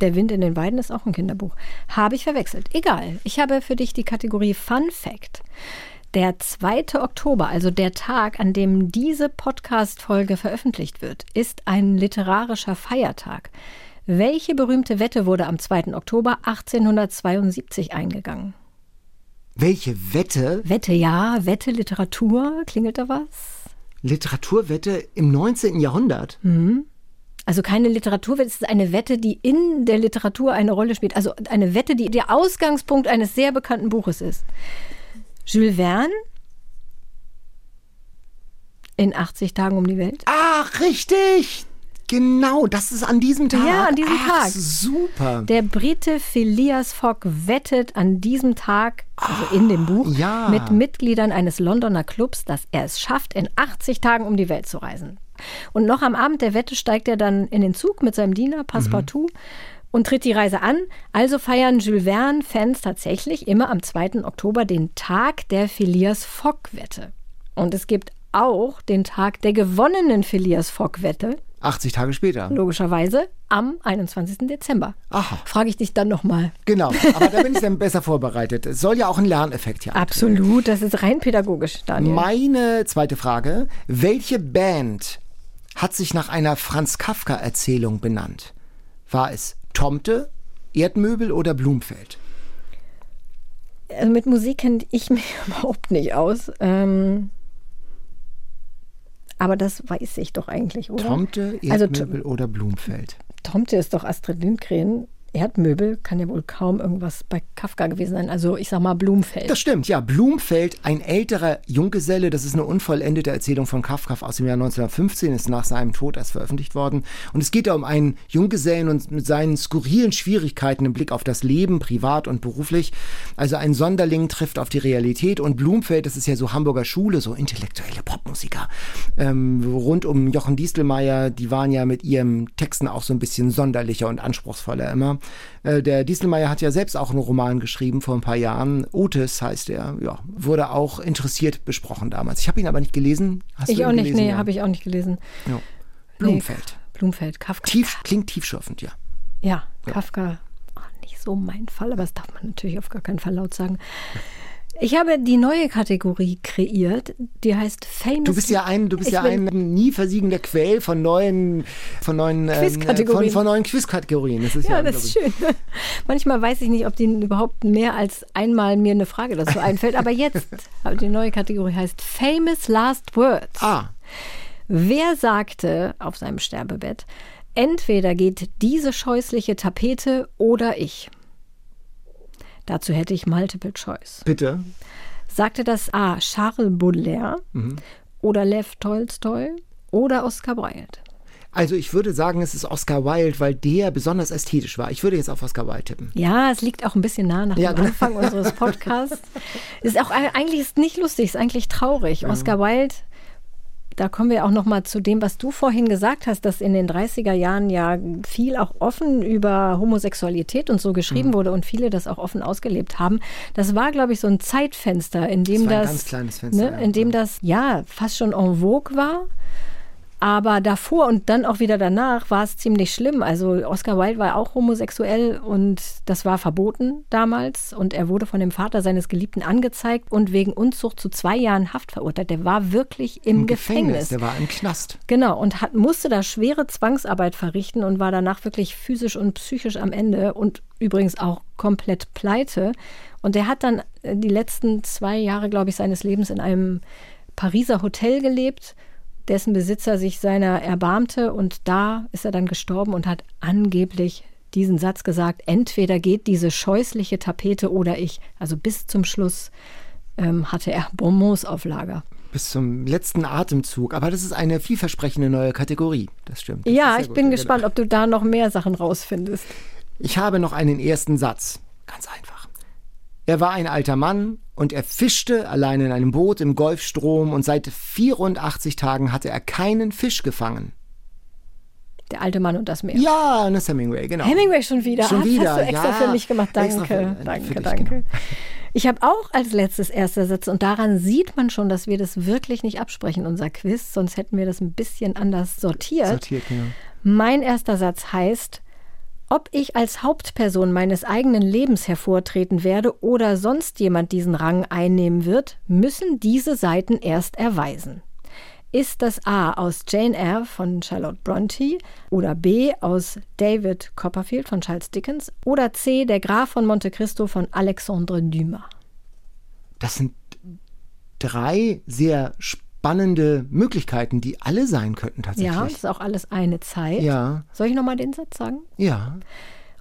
Der Wind in den Weiden ist auch ein Kinderbuch. Habe ich verwechselt. Egal. Ich habe für dich die Kategorie Fun Fact. Der 2. Oktober, also der Tag, an dem diese Podcast-Folge veröffentlicht wird, ist ein literarischer Feiertag. Welche berühmte Wette wurde am 2. Oktober 1872 eingegangen? Welche Wette, Wette ja, Wette Literatur, klingelt da was? Literaturwette im 19. Jahrhundert? Also keine Literaturwette, es ist eine Wette, die in der Literatur eine Rolle spielt. Also eine Wette, die der Ausgangspunkt eines sehr bekannten Buches ist. Jules Verne in 80 Tagen um die Welt. Ach, richtig! Genau, das ist an diesem Tag. Ja, an diesem Ach, Tag. Super. Der Brite Phileas Fogg wettet an diesem Tag, also in dem Buch, ja. mit Mitgliedern eines Londoner Clubs, dass er es schafft, in 80 Tagen um die Welt zu reisen. Und noch am Abend der Wette steigt er dann in den Zug mit seinem Diener Passepartout und tritt die Reise an. Also feiern Jules Verne-Fans tatsächlich immer am 2. Oktober den Tag der Phileas Fogg-Wette. Und es gibt auch den Tag der gewonnenen Phileas Fogg-Wette, 80 Tage später. logischerweise am 21. Dezember. Aha. Frage ich dich dann nochmal. Genau, aber da bin ich dann besser vorbereitet. Es soll ja auch einen Lerneffekt hier haben. Absolut, das ist rein pädagogisch, Daniel. Meine zweite Frage. Welche Band hat sich nach einer Franz Kafka-Erzählung benannt? War es Tomte, Erdmöbel oder Blumfeld? also mit Musik kenne ich mich überhaupt nicht aus. Ähm, aber das weiß ich doch eigentlich, oder? Tomte, Also Erdmöbel oder Blumfeld? Tomte ist doch Astrid Lindgren. Erdmöbel kann ja wohl kaum irgendwas bei Kafka gewesen sein. Also ich sag mal Blumfeld. Das stimmt, ja. Blumfeld, ein älterer Junggeselle, das ist eine unvollendete Erzählung von Kafka aus dem Jahr 1915, ist nach seinem Tod erst veröffentlicht worden. Und es geht da um einen Junggesellen und mit seinen skurrilen Schwierigkeiten im Blick auf das Leben, privat und beruflich. Also ein Sonderling trifft auf die Realität und Blumfeld, das ist ja so Hamburger Schule, so intellektuelle Popmusiker. Ähm, rund um Jochen Diestelmeier, die waren ja mit ihren Texten auch so ein bisschen sonderlicher und anspruchsvoller immer. Äh, der Diestelmeier hat ja selbst auch einen Roman geschrieben vor ein paar Jahren. Otis heißt er. Ja, wurde auch interessiert besprochen damals. Ich habe ihn aber nicht gelesen. Hast ich auch nicht, gelesen? nee, Ja. habe ich auch nicht gelesen. Ja. Blumfeld. Nee, Blumfeld, Kafka. Tief, klingt tiefschürfend, ja. Ja, Kafka. Oh, nicht so mein Fall, aber das darf man natürlich auf gar keinen Fall laut sagen. Ich habe die neue Kategorie kreiert, die heißt Famous. Du bist ja ein, du bist Ich ja ein nie versiegender Quell von neuen, von neuen, ähm, Quizkategorien. von, von neuen Quizkategorien. Das ist ja, Ja, das ist schön. Manchmal weiß ich nicht, ob denen überhaupt mehr als einmal mir eine Frage dazu einfällt. Aber jetzt, aber die neue Kategorie heißt Famous Last Words. Ah, Wer sagte auf seinem Sterbebett, entweder geht diese scheußliche Tapete oder ich? Dazu hätte ich Multiple Choice. bitte. Sagte das A. Charles Baudelaire oder Lev Tolstoi oder Oscar Wilde? Also ich würde sagen, es ist Oscar Wilde, weil der besonders ästhetisch war. Ich würde jetzt auf Oscar Wilde tippen. Ja, es liegt auch ein bisschen nah nach Ja, dem genau. Anfang unseres Podcasts. ist auch eigentlich ist nicht lustig, ist eigentlich traurig. Oscar Wilde da kommen wir auch noch mal zu dem, was du vorhin gesagt hast, dass in den 30er Jahren ja viel auch offen über Homosexualität und so geschrieben mhm. wurde und viele das auch offen ausgelebt haben. Das war, glaube ich, so ein Zeitfenster, in dem das, das Fenster, ne, in dem das ja fast schon en vogue war. Aber davor und dann auch wieder danach war es ziemlich schlimm. Also Oscar Wilde war auch homosexuell und das war verboten damals. Und er wurde von dem Vater seines Geliebten angezeigt und wegen Unzucht zu zwei Jahren Haft verurteilt. Der war wirklich im, Im Gefängnis. Gefängnis. Der war im Knast. Genau und hat, musste da schwere Zwangsarbeit verrichten und war danach wirklich physisch und psychisch am Ende und übrigens auch komplett pleite. Und er hat dann äh, die letzten zwei Jahre, glaube ich, seines Lebens in einem Pariser Hotel gelebt dessen Besitzer sich seiner erbarmte und da ist er dann gestorben und hat angeblich diesen Satz gesagt, entweder geht diese scheußliche Tapete oder ich. Also bis zum Schluss ähm, hatte er Bonbons auf Lager. Bis zum letzten Atemzug. Aber das ist eine vielversprechende neue Kategorie. Das stimmt. Das ja, ich bin gespannt, ob du da noch mehr Sachen rausfindest. Ich habe noch einen ersten Satz. Ganz einfach. Er war ein alter Mann und er fischte allein in einem Boot im Golfstrom und seit 84 Tagen hatte er keinen Fisch gefangen. Der alte Mann und das Meer. Ja, das Hemingway, genau. Hemingway schon wieder. Schon Ach, wieder. Hast du extra ja, für mich gemacht. Danke, für, danke, dich, danke. Genau. Ich habe auch als letztes erster Satz und daran sieht man schon, dass wir das wirklich nicht absprechen, unser Quiz, sonst hätten wir das ein bisschen anders sortiert. Sortiert, ja. Mein erster Satz heißt, ob ich als Hauptperson meines eigenen Lebens hervortreten werde oder sonst jemand diesen Rang einnehmen wird, müssen diese Seiten erst erweisen. Ist das A aus Jane Eyre von Charlotte Bronte oder B aus David Copperfield von Charles Dickens oder C der Graf von Monte Cristo von Alexandre Dumas? Das sind drei sehr spannende spannende Möglichkeiten, die alle sein könnten tatsächlich. Ja, das ist auch alles eine Zeit. Ja. Soll ich nochmal den Satz sagen? Ja.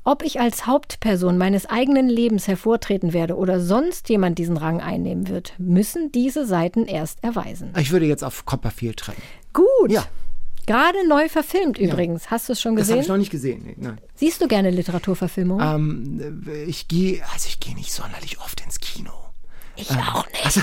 Ob ich als Hauptperson meines eigenen Lebens hervortreten werde oder sonst jemand diesen Rang einnehmen wird, müssen diese Seiten erst erweisen. Ich würde jetzt auf Copperfield trennen. Gut. Ja. Gerade neu verfilmt übrigens. Ja. Hast du es schon gesehen? Das habe ich noch nicht gesehen. Nee, nein. Siehst du gerne Literaturverfilmungen? Ähm, ich gehe, also ich gehe nicht sonderlich oft ins Kino. Ich ähm, auch nicht. Also,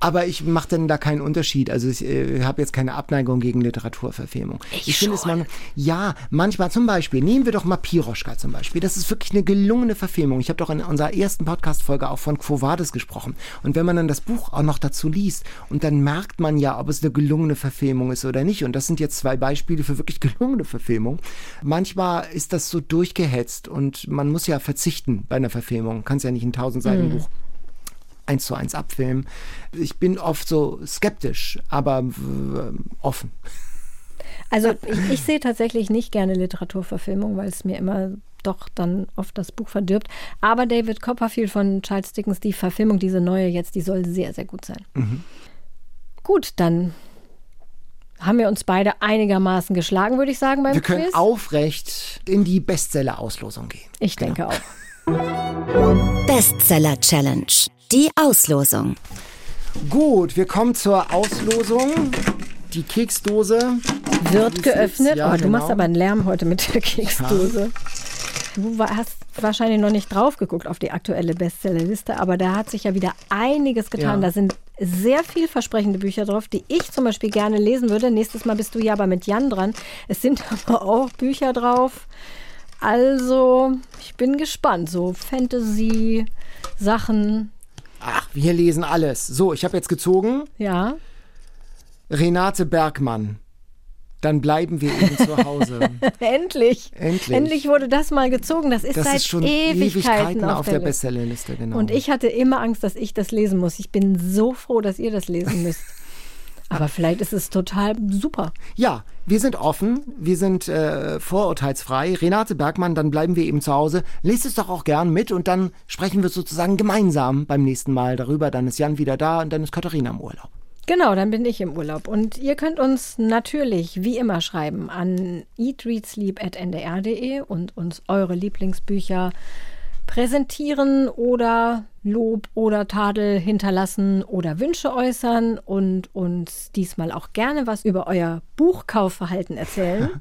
Aber ich mache dann da keinen Unterschied. Also ich äh, habe jetzt keine Abneigung gegen Literaturverfilmung. Ich, ich finde es man, ja, manchmal zum Beispiel, nehmen wir doch mal Piroschka zum Beispiel. Das ist wirklich eine gelungene Verfilmung. Ich habe doch in unserer ersten Podcast-Folge auch von Quo Vadis gesprochen. Und wenn man dann das Buch auch noch dazu liest und dann merkt man ja, ob es eine gelungene Verfilmung ist oder nicht. Und das sind jetzt zwei Beispiele für wirklich gelungene Verfilmung. Manchmal ist das so durchgehetzt und man muss ja verzichten bei einer Verfilmung. Kann es ja nicht ein tausend Seiten Buch. Mhm eins zu eins abfilmen. Ich bin oft so skeptisch, aber äh, offen. Also ich, ich sehe tatsächlich nicht gerne Literaturverfilmung, weil es mir immer doch dann oft das Buch verdirbt. Aber David Copperfield von Charles Dickens, die Verfilmung, diese neue jetzt, die soll sehr, sehr gut sein. Mhm. Gut, dann haben wir uns beide einigermaßen geschlagen, würde ich sagen, beim Wir können Quiz. aufrecht in die Bestseller-Auslosung gehen. Ich genau. denke auch. Bestseller Challenge. Die Auslosung. Gut, wir kommen zur Auslosung. Die Keksdose wird geöffnet. Ja, oh, du genau. machst aber einen Lärm heute mit der Keksdose. Ja. Du hast wahrscheinlich noch nicht drauf geguckt auf die aktuelle Bestsellerliste, aber da hat sich ja wieder einiges getan. Ja. Da sind sehr vielversprechende Bücher drauf, die ich zum Beispiel gerne lesen würde. Nächstes Mal bist du ja aber mit Jan dran. Es sind aber auch Bücher drauf. Also, ich bin gespannt. So Fantasy-Sachen, Ach, wir lesen alles. So, ich habe jetzt gezogen. Ja. Renate Bergmann. Dann bleiben wir eben zu Hause. Endlich. Endlich. Endlich wurde das mal gezogen. Das ist das seit ist schon Ewigkeiten, Ewigkeiten auf, auf der, der Bestsellerliste, genau. Und ich hatte immer Angst, dass ich das lesen muss. Ich bin so froh, dass ihr das lesen müsst. Aber vielleicht ist es total super. Ja, wir sind offen, wir sind äh, vorurteilsfrei. Renate Bergmann, dann bleiben wir eben zu Hause. Lest es doch auch gern mit und dann sprechen wir sozusagen gemeinsam beim nächsten Mal darüber. Dann ist Jan wieder da und dann ist Katharina im Urlaub. Genau, dann bin ich im Urlaub. Und ihr könnt uns natürlich wie immer schreiben an eatreadsleep.ndr.de und uns eure Lieblingsbücher präsentieren oder Lob oder Tadel hinterlassen oder Wünsche äußern und uns diesmal auch gerne was über euer Buchkaufverhalten erzählen.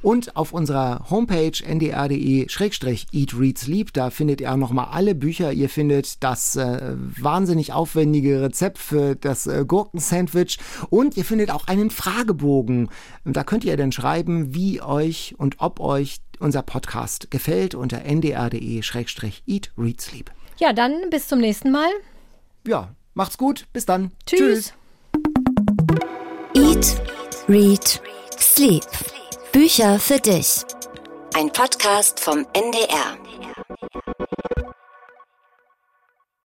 Und auf unserer Homepage ndr.de-eat read sleep, da findet ihr auch nochmal alle Bücher. Ihr findet das äh, wahnsinnig aufwendige Rezept für das äh, Gurkensandwich und ihr findet auch einen Fragebogen. Da könnt ihr dann schreiben, wie euch und ob euch unser Podcast gefällt unter ndr.de-eat read sleep. Ja, dann bis zum nächsten Mal. Ja, macht's gut. Bis dann. Tschüss. Eat, Read, Sleep. Bücher für dich. Ein Podcast vom NDR.